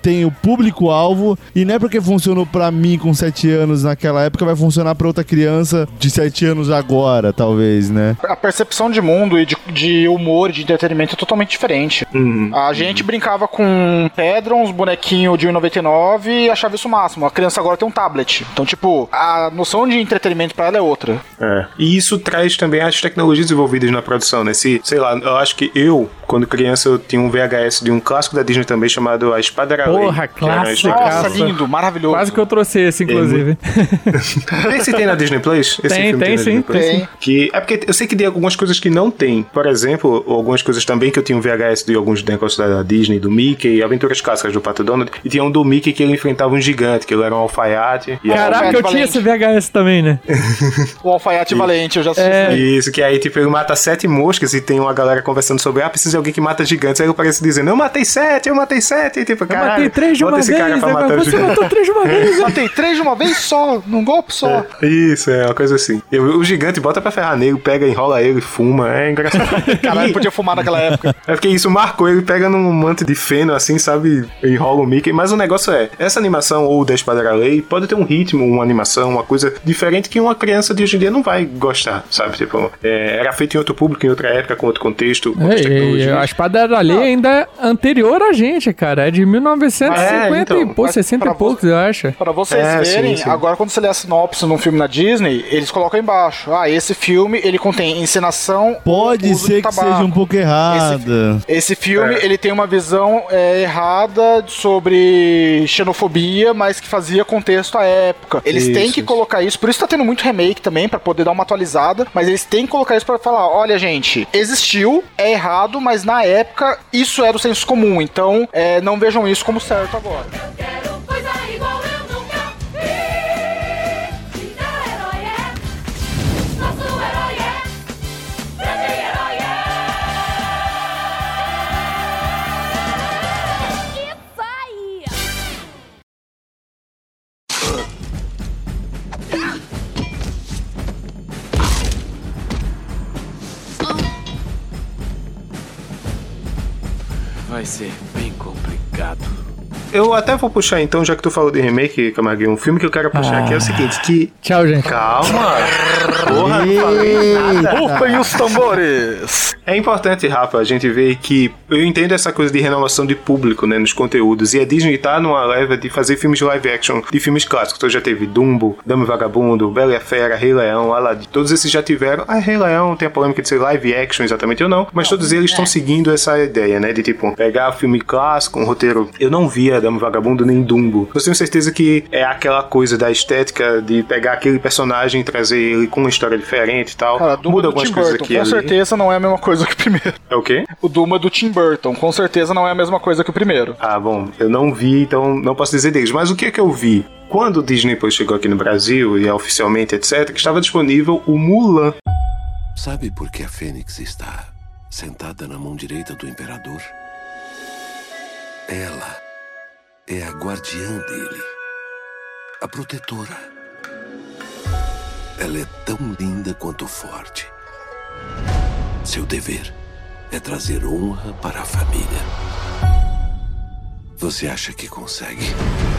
tem o público-alvo, e não é porque funcionou pra mim com 7 anos naquela época, vai funcionar pra outra criança de 7 anos agora, talvez, né? A percepção de mundo e de, de humor, de entretenimento é totalmente diferente. Uhum. A gente brincava com Pedrons, bonequinho de 1,99 e achava isso o máximo. A criança agora tem um tablet. Então, tipo, a noção de entretenimento pra ela é outra. É. E isso traz também as tecnologias envolvidas na produção, né? Se, sei lá, eu acho que eu, quando criança, eu tinha um VHS de um clássico da Disney também chamado A Espada era Lei. Porra, clássico. Nossa, lindo, maravilhoso. Quase que eu trouxe esse, inclusive. Esse tem na Disney Plus? Esse Tem, filme tem na sim, tem. Que, é porque eu sei que tem algumas coisas que não tem. Por exemplo, algumas coisas também que eu tinha um VHS de alguns negócios da Disney, do Mickey, Aventuras Clássicas do Pato Donald. E tinha um do Mickey que ele enfrentava um gigante, que ele era um alfaiate. E Caraca, eu tinha esse VHS também, né? O alfaiate valente, eu já assisti. É. Isso, que aí, tipo, ele mata sete moscas e tem uma galera conversando sobre, ah, precisa de alguém que mata gigantes. Aí parece dizendo, eu matei sete, eu matei sete. E, tipo, caralho, matei três de uma vez, cara pra né? matar Você gigantes. matou três de uma vez. Matei três de uma vez só, num golpe só. Isso, é uma coisa assim. E o o gigante bota pra ferrar nele, pega, enrola ele, fuma, é engraçado. Caralho, podia fumar naquela época. É porque isso marcou, ele pega num manto de feno, assim, sabe? Enrola o Mickey. Mas o negócio é, essa animação ou da Espada Lei pode ter um ritmo, uma animação, uma coisa diferente que uma criança de hoje em dia não vai gostar, sabe? Tipo, é, era feito em outro público, em outra época, com outro contexto, com outras ei, a espada era ali ainda é anterior a gente, cara. É de 1950 É, então, e pô, mas 60 pra e poucos, eu acho. Pra vocês É, verem, sim, sim. agora quando você lê a sinopse num filme na Disney, eles colocam embaixo. Ah, esse filme, ele contém encenação Pode uso ser de que seja um pouco errada. Esse filme, É. ele tem uma visão é, errada sobre xenofobia, mas que fazia contexto à época. Eles têm Isso, que isso. colocar isso, por isso tá tendo muito remake também, pra poder dar uma atualizada, mas eles têm que colocar isso pra falar, olha gente, existiu, é errado, mas na época isso era o senso comum, então é, não vejam isso como certo agora. Vai ser bem complicado. Eu até vou puxar então, já que tu falou de remake, Camarguinho, um filme que eu quero puxar aqui é o seguinte, que... Tchau, gente. Calma! Porra, não falei nada! Rufem os tambores! É importante, Rafa, a gente ver que eu entendo essa coisa de renovação de público, né, nos conteúdos. E a Disney tá numa leva de fazer filmes live action de filmes clássicos. Então já teve Dumbo, Dama e Vagabundo, Bela e a Fera, Rei Leão, Aladdin. Todos esses já tiveram. Ah, Rei Leão tem a polêmica de ser live action exatamente ou não. Mas todos eles estão seguindo essa ideia, né, de tipo, pegar filme clássico, um roteiro. Eu não via Dama e Vagabundo nem Dumbo. Eu tenho certeza que é aquela coisa da estética de pegar aquele personagem e trazer ele com uma história diferente e tal. Cara, Muda do algumas Tim coisas Burton, aqui com ali. certeza não é a mesma coisa que o primeiro. É o quê? O Duma do Tim Burton, com certeza não é a mesma coisa que o primeiro. Ah, bom, eu não vi, então não posso dizer deles. Mas o que é que eu vi? Quando o Disney Plus chegou aqui no Brasil, e oficialmente, etc., que estava disponível o Mulan. Sabe por que a Fênix está sentada na mão direita do imperador? Ela é a guardiã dele, a protetora. Ela é tão linda quanto forte. Seu dever é trazer honra para a família. Você acha que consegue?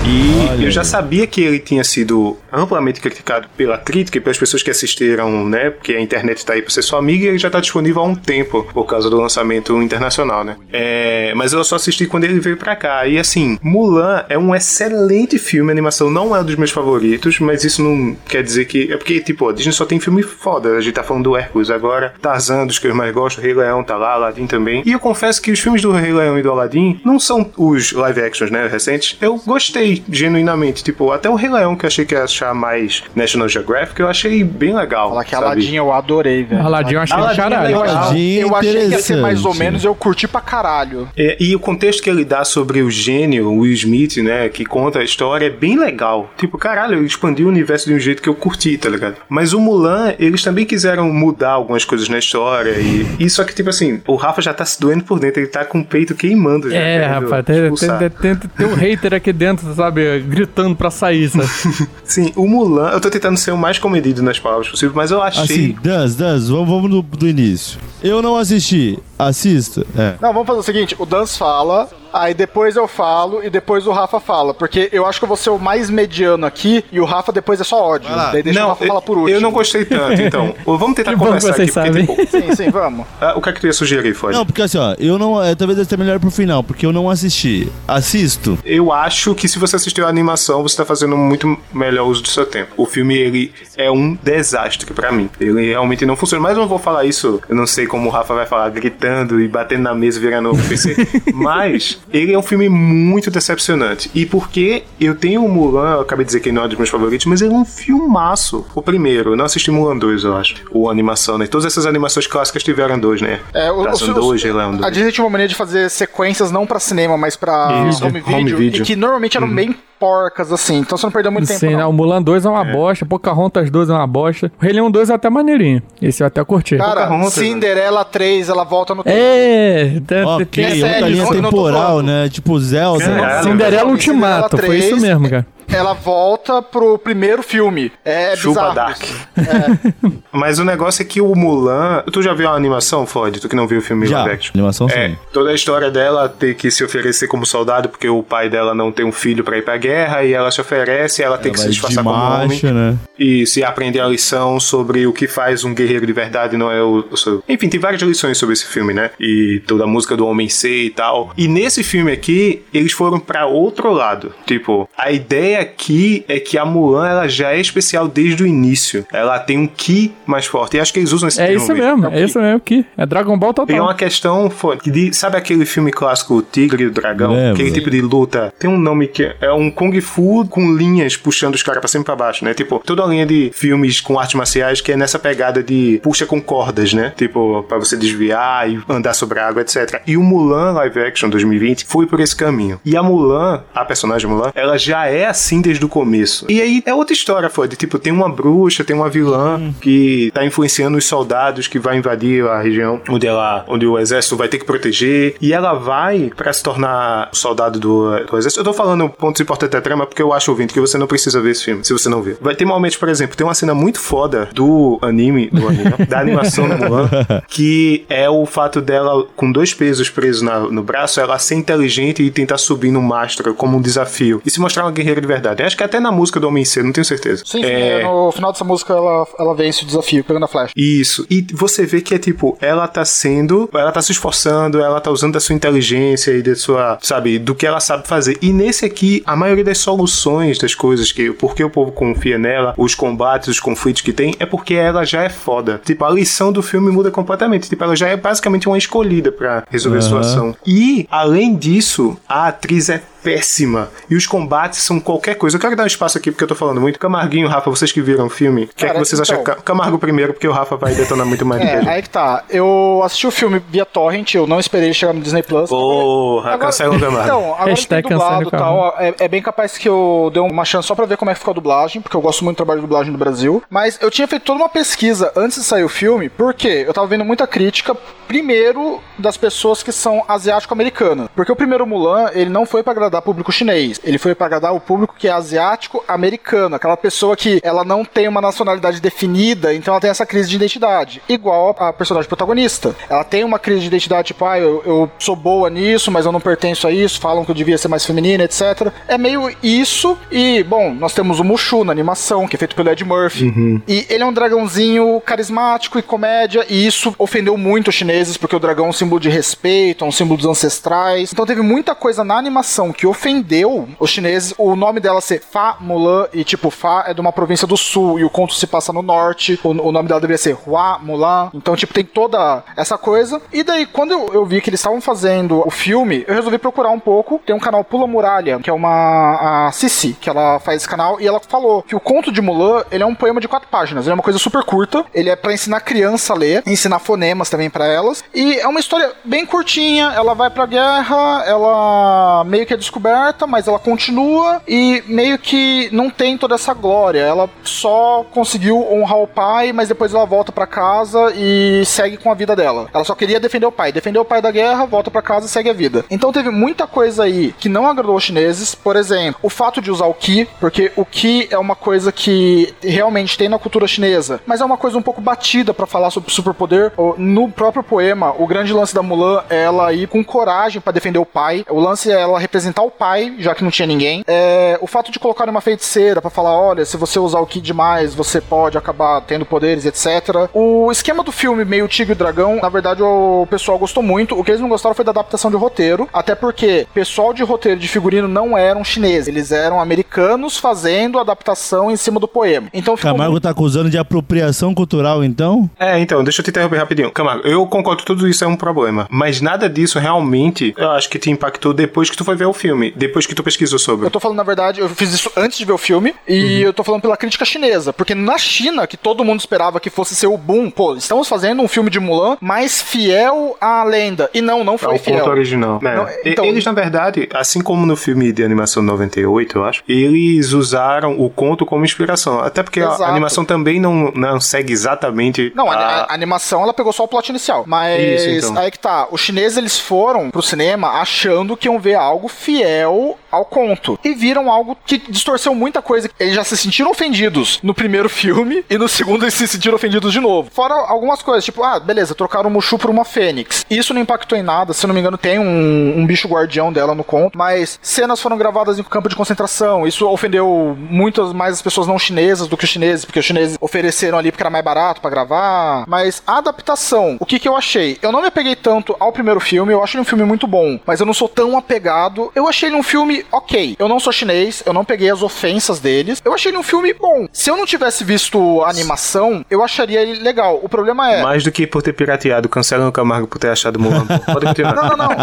E Olha eu já sabia que ele tinha sido amplamente criticado pela crítica e pelas pessoas que assistiram, né? Porque a internet tá aí pra ser sua amiga e ele já tá disponível há um tempo por causa do lançamento internacional, né? É, mas eu só assisti quando ele veio pra cá. E assim, Mulan é um excelente filme, a animação não é um dos meus favoritos, mas isso não quer dizer que. É porque, tipo, a Disney só tem filme foda. A gente tá falando do Hércules agora, Tarzan, dos que eu mais gosto, Rei Leão tá lá, Aladdin também. E eu confesso que os filmes do Rei Leão e do Aladdin não são os live actions, né, recentes. Eu gostei genuinamente. Tipo, até o Rei Leão, que eu achei que ia achar mais National Geographic, eu achei bem legal. Falar que sabe? Aladdin eu adorei, velho. Aladdin eu achei Aladdin é caralho. legal. Aladdin Eu achei que ia ser mais ou menos, eu curti pra caralho. É, e o contexto que ele dá sobre o gênio, o Will Smith, né, que conta a história, é bem legal. Tipo, caralho, ele expandiu o universo de um jeito que eu curti, tá ligado? Mas o Mulan, eles também quiseram mudar algumas coisas na história e, e só que, tipo assim, o Rafa já tá se doendo por dentro, ele tá com o peito queimando já. É, querendo rapaz, tem, tem, tem, tem- tem um hater aqui dentro, sabe, gritando pra sair, sabe? Sim, o Mulan, eu tô tentando ser o mais comedido nas palavras possível, mas eu achei... Assim, Das, Das, vamos, vamos do, do início. Eu não assisti. Assista. É. Não, vamos fazer o seguinte: o Dans fala, aí depois eu falo e depois o Rafa fala. Porque eu acho que eu vou ser o mais mediano aqui e o Rafa depois é só ódio. Daí deixa o não, Rafa falar por último. eu não gostei tanto, então. Vamos tentar Que bom que conversar aqui, vocês porque, sabem. tipo, Sim, sim, vamos. ah, o que é que tu ia sugerir, Ford? Não, porque assim, ó, eu não. É, talvez esteja melhor pro final, porque eu não assisti. Assisto. Eu acho que se você assistiu a animação, você tá fazendo muito melhor uso do seu tempo. O filme, ele é um desastre pra mim. Ele realmente não funciona. Mas eu não vou falar isso, eu não sei como o Rafa vai falar, gritando e batendo na mesa, virando o PC. Mas ele é um filme muito decepcionante. E porque eu tenho o Mulan, eu acabei de dizer que ele não é dos meus favoritos, mas ele é um filmaço. O primeiro, eu não assisti Mulan 2, eu acho. O animação, né? Todas essas animações clássicas tiveram dois, né? É, o, Tarzan o- 2, o- Rei Leão 2. A Disney tinha uma mania de fazer sequências não pra cinema, mas pra Isso, home, home video, video. E que normalmente eram bem porcas, assim. Então você não perdeu muito tempo. Sim, né? não. o Mulan 2 é uma bosta, Pocahontas 2 é uma bosta. O Rei Leão 2 é até maneirinho. Esse eu até curti. Cara, Pocahontas, Cinderela 3, ela volta no tempo. É, tem- Ok, tem- é outra linha temporal, né? Tipo Zelda. Caralho. Cinderela Ultimato, foi isso 3, mesmo, cara. Ela volta pro primeiro filme. É Chupa bizarro. Dark. É. Mas o negócio é que o Mulan. Tu já viu a animação, Ford? Tu que não viu o filme Já. live action? Animação É, sim. toda a história dela ter que se oferecer como soldado porque o pai dela não tem um filho pra ir pra guerra e ela se oferece, ela tem que se disfarçar como homem né? e se aprender a lição sobre o que faz um guerreiro de verdade não é o. Enfim, tem várias lições sobre esse filme, né? E toda a música do Homem C e tal. E nesse filme aqui, eles foram pra outro lado. Tipo, a ideia aqui é que a Mulan ela já é especial desde o início. Ela tem um ki mais forte. E acho que eles usam esse É termo isso mesmo, é isso mesmo que é Dragon Ball é total. uma questão, foi, de, sabe aquele filme clássico O Tigre e o Dragão? Lembro. Aquele tipo de luta. Tem um nome que é um Kung Fu com linhas puxando os caras pra cima e pra baixo, né? Tipo, toda a linha de filmes com artes marciais que é nessa pegada de puxa com cordas, né? Tipo, pra você desviar e andar sobre a água, etc. E o Mulan Live Action 2020 foi por esse caminho. E a Mulan, a personagem Mulan, ela já é assim desde o começo. E aí é outra história, foi de tipo, tem uma bruxa, tem uma vilã que tá influenciando os soldados que vai invadir a região onde ela, onde o exército vai ter que proteger. E ela vai pra se tornar soldado do, do exército. Eu tô falando pontos importantes da trama porque eu acho, ouvinte, que você não precisa ver esse filme, se você não viu. Vai ter momentos, por exemplo, tem uma cena muito foda do anime, do anime, da animação do Mulan, que é o fato dela, com dois pesos presos na- no braço, ela ser inteligente e tentar subir no mastro como um desafio. E se mostrar uma guerreira de verdade. Acho que até na música do Homem C, não tenho certeza. Sim, sim, É, no final dessa música ela, ela vence o desafio, pegando a flecha. isso. E você vê que é tipo, ela tá sendo, ela tá se esforçando, ela tá usando da sua inteligência e da sua, sabe, do que ela sabe fazer. E nesse aqui, a maioria das soluções das coisas que, porque o povo confia nela, os combates, os conflitos que tem, é porque ela já é foda. Tipo, a lição do filme muda completamente. Tipo, ela já é basicamente uma escolhida pra resolver a Aham. situação. E, além disso, a atriz é péssima. E os combates são qualquer coisa. Eu quero dar um espaço aqui porque eu tô falando muito. Camarguinho, Rafa, vocês que viram o filme, o que é que vocês acham? então- Ca- Camargo primeiro, porque o Rafa vai detonar muito mais do que a É, gente. aí que tá. Eu assisti o filme via Torrent, eu não esperei ele chegar no Disney Plus. Porra, cancela o Camargo. Então, agora Hashtag que tem dublado e tal, é, é bem capaz que eu dê uma chance só pra ver como é que ficou a dublagem, porque eu gosto muito do trabalho de dublagem do Brasil. Mas eu tinha feito toda uma pesquisa antes de sair o filme, porque eu tava vendo muita crítica, primeiro, das pessoas que são asiático-americanas. Porque o primeiro Mulan, ele não foi pra agradar agradar público chinês. Ele foi pra agradar o público que é asiático americano, aquela pessoa que ela não tem uma nacionalidade definida, então ela tem essa crise de identidade. Igual a personagem protagonista. Ela tem uma crise de identidade, tipo, ah, eu, eu sou boa nisso, mas eu não pertenço a isso, falam que eu devia ser mais feminina, etc. É meio isso. E, bom, nós temos o Mushu na animação, que é feito pelo Ed Murphy. E ele é um dragãozinho carismático e comédia, e isso ofendeu muito os chineses, porque o dragão é um símbolo de respeito, é um símbolo dos ancestrais. Então teve muita coisa na animação que ofendeu os chineses. O nome dela ser Fa Mulan, e tipo, Fa é de uma província do sul, e o conto se passa no norte. O, o nome dela deveria ser Hua Mulan. Então, tipo, tem toda essa coisa. E daí, quando eu, eu vi que eles estavam fazendo o filme, eu resolvi procurar um pouco. Tem um canal Pula Muralha, que é uma a Cici, que ela faz esse canal, e ela falou que o conto de Mulan, ele é um poema de quatro páginas. Ele é uma coisa super curta. Ele é pra ensinar criança a ler, ensinar fonemas também pra elas. E é uma história bem curtinha. Ela vai pra guerra, ela meio que é descoberta, mas ela continua e meio que não tem toda essa glória. Ela só conseguiu honrar o pai, mas depois ela volta pra casa e segue com a vida dela. Ela só queria defender o pai. Defendeu o pai da guerra, volta pra casa e segue a vida. Então teve muita coisa aí que não agradou os chineses. Por exemplo, o fato de usar o Ki, porque o Ki é uma coisa que realmente tem na cultura chinesa, mas é uma coisa um pouco batida pra falar sobre superpoder. No próprio poema, o grande lance da Mulan é ela ir com coragem pra defender o pai. O lance é ela representar o pai, já que não tinha ninguém. É, o fato de colocar uma feiticeira pra falar, olha, se você usar o Ki demais, você pode acabar tendo poderes, etc. O esquema do filme meio Tigre e Dragão, na verdade, o pessoal gostou muito. O que eles não gostaram foi da adaptação de roteiro, até porque pessoal de roteiro de figurino não eram chineses, eles eram americanos fazendo adaptação em cima do poema. Então ficou Camargo tá acusando de apropriação cultural, então? É, então, deixa eu te interromper rapidinho. Camargo, eu concordo que tudo isso é um problema. Mas nada disso realmente, eu acho que te impactou depois que tu foi ver o filme. Depois que tu pesquisou sobre. Eu tô falando, na verdade, eu fiz isso antes de ver o filme, e eu tô falando pela crítica chinesa, porque na China, que todo mundo esperava que fosse ser o boom, pô, estamos fazendo um filme de Mulan mais fiel à lenda. E não, não foi É o fiel. conto original. É. Não, então- Eles, na verdade, assim como no filme de animação 98, eu acho, eles usaram o conto como inspiração. Até porque a Exato. animação também não, não segue exatamente. Não, a, a- a animação ela pegou só o plot inicial. Mas Isso, então. aí que tá. Os chineses eles foram pro cinema achando que iam ver algo fiel fiel ao conto. E viram algo que distorceu muita coisa. Eles já se sentiram ofendidos no primeiro filme e no segundo eles se sentiram ofendidos de novo. Fora algumas coisas, tipo, ah, beleza, trocaram o Mushu por uma fênix. Isso não impactou em nada. Se não me engano, tem um, um bicho guardião dela no conto. Mas cenas foram gravadas em campo de concentração. Isso ofendeu muitas mais as pessoas não chinesas do que os chineses, porque os chineses ofereceram ali porque era mais barato pra gravar. Mas a adaptação, o que que eu achei? Eu não me apeguei tanto ao primeiro filme, eu acho ele um filme muito bom, mas eu não sou tão apegado. Eu achei ele um filme ok. Eu não sou chinês, eu não peguei as ofensas deles. Eu achei ele um filme bom. Se eu não tivesse visto a animação, eu acharia ele legal. O problema é. Mais do que por ter pirateado, cancelam o Camargo por ter achado Mulan. Pode continuar. Não, não, não.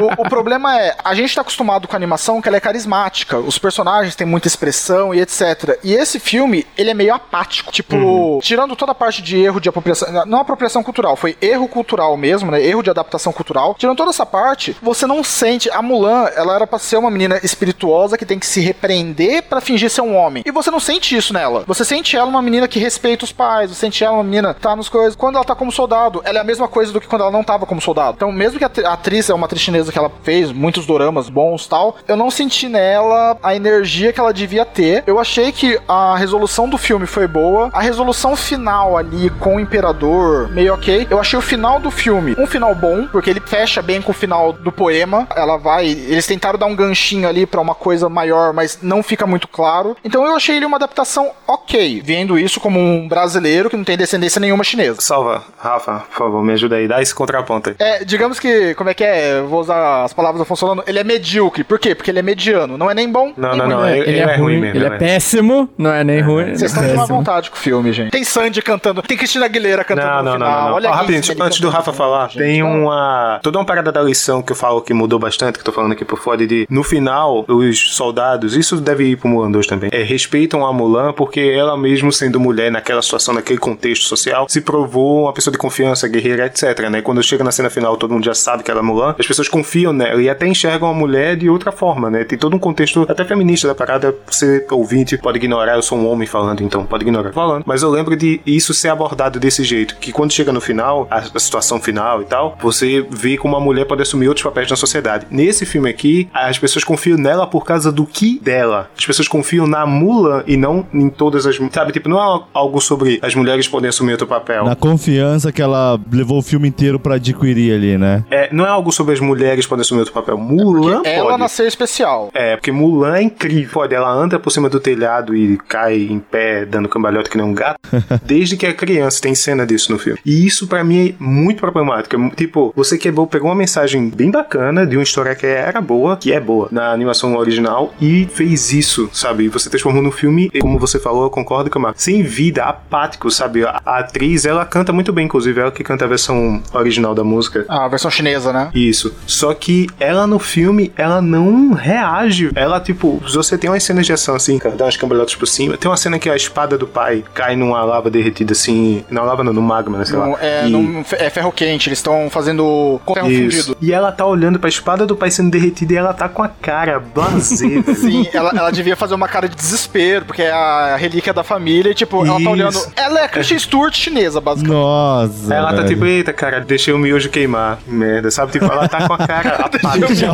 O, o problema é, a gente tá acostumado com a animação que ela é carismática, os personagens têm muita expressão e etc. E esse filme, ele é meio apático. Tipo, tirando toda a parte de erro de apropriação, não apropriação cultural, foi erro cultural mesmo, né? Erro de adaptação cultural. Tirando toda essa parte, você não sente. A Mulan, ela era pra ser uma menina espirituosa que tem que se repreender pra fingir ser um homem. E você não sente isso nela. Você sente ela uma menina que respeita os pais, você sente ela uma menina que tá nos coisas. Quando ela tá como soldado, ela é a mesma coisa do que quando ela não tava como soldado. Então, mesmo que a atriz é uma atriz chinesa que ela fez muitos doramas bons tal, eu não senti nela a energia que ela devia ter. Eu achei que a resolução do filme foi boa. A resolução final ali com o imperador, meio ok. Eu achei o final do filme um final bom, porque ele fecha bem com o final do poema. Ela vai. Eles tentaram dar um ganchinho ali pra uma coisa maior, mas não fica muito claro. Então eu achei ele uma adaptação ok, vendo isso como um brasileiro que não tem descendência nenhuma chinesa. Salva, Rafa, por favor, me ajuda aí. Dá esse contraponto aí. É, digamos que, como é que é? Eu vou usar as palavras do Afonso Solano. Ele é medíocre. Por quê? Porque ele é mediano. Não é nem bom. Não, nem não, ruim. não. Ele, Ele é ruim, ele é né? péssimo, não é nem ruim. ele Vocês é estão de má vontade com o filme, gente. Tem Sandy cantando, tem Cristina Aguilera cantando Não, no não, não, final. não. não. Olha rapidinho, antes do Rafa falar, gente, tem uma. Toda uma parada da lição que eu falo que mudou bastante, que eu tô falando aqui por fora, de no final, os soldados, isso deve ir pro Mulan 2 também, é, respeitam a Mulan porque ela mesmo sendo mulher naquela situação, naquele contexto social, se provou uma pessoa de confiança, guerreira, etc, né? Quando chega na cena final, todo mundo já sabe que ela é Mulan, as pessoas confiam nela e até enxergam a mulher de outra forma, né? Tem todo um contexto até feminista da parada, você ouvinte pode ignorar, eu sou um homem falando, então pode ignorar falando, mas eu lembro de isso ser abordado desse jeito, que quando chega no final, a, a situação final e tal, você vê como uma mulher pode assumir outros papéis na sociedade. Nesse filme aqui, as pessoas confiam nela por causa do que dela. As pessoas confiam na Mulan e não em todas as. Sabe, tipo, não é algo sobre as mulheres podem assumir outro papel. Na confiança que ela levou o filme inteiro pra adquirir ali, né? É, não é algo sobre as mulheres podem assumir outro papel. Mulan Ela pode. nasceu especial. É, porque Mulan é incrível. Pode, ela anda por cima do telhado e cai em pé, dando cambalhota que nem um gato. desde que é criança, tem cena disso no filme. E isso pra mim é muito problemático. É Tipo, você quebrou, pegou uma mensagem bem bacana de uma história que era boa, que é boa, na animação original, e fez isso, sabe? Você transformou no filme, e como você falou, eu concordo com a sem vida, apático, sabe? A, a atriz, ela canta muito bem, inclusive, ela que canta a versão original da música. A versão chinesa, né? Isso. Só que ela no filme, ela não reage. Ela, tipo, você tem umas cenas de ação assim, cara, dá umas cambalhotas por cima. Tem uma cena que a espada do pai cai numa lava derretida assim. Não, lava não, no magma, né? Sei Não, lá. é, E- é ferro quente, eles estão fazendo ferro fundido. E ela tá olhando pra espada do pai sendo derretida e ela tá com a cara blasé, velho. Sim, ela, ela devia fazer uma cara de desespero, porque é a relíquia da família, e tipo, ela tá olhando. Ela é a Christian Stewart chinesa, basicamente. Nossa. Ela tá velho. tipo, eita, cara, deixei o miojo queimar. Merda, sabe? Tipo, ela tá com a cara apática.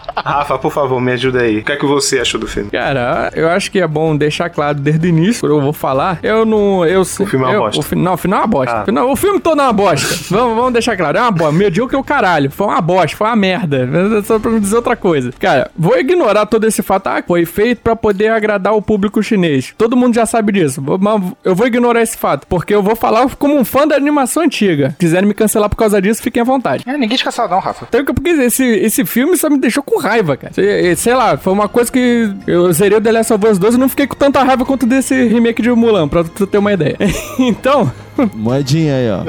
Rafa, por favor, me ajuda aí. O que é que você achou do filme? Cara, eu acho que é bom deixar claro desde o início, quando eu vou falar. Eu não. Eu, o filme é uma eu, bosta. O, fi- não, o final é uma bosta. Ah. O final- o filme todo é uma bosta. vamos, vamos deixar claro. É uma bosta. Medíocre é o caralho. Foi uma bosta, foi uma merda. Só pra não dizer outra coisa. Cara, vou ignorar todo esse fato. Ah, foi feito pra poder agradar o público chinês. Todo mundo já sabe disso. Mas eu vou ignorar esse fato. Porque eu vou falar como um fã da animação antiga. Quiserem me cancelar por causa disso, fiquem à vontade. É, ninguém te caçar, não, Rafa. Então, porque esse, esse filme só me deixou com raiva, cara. Sei, sei lá, foi uma coisa que eu zerei o The Last of Us 2 e não fiquei com tanta raiva quanto desse remake de Mulan, pra tu ter uma ideia. então, Moedinha aí, ó.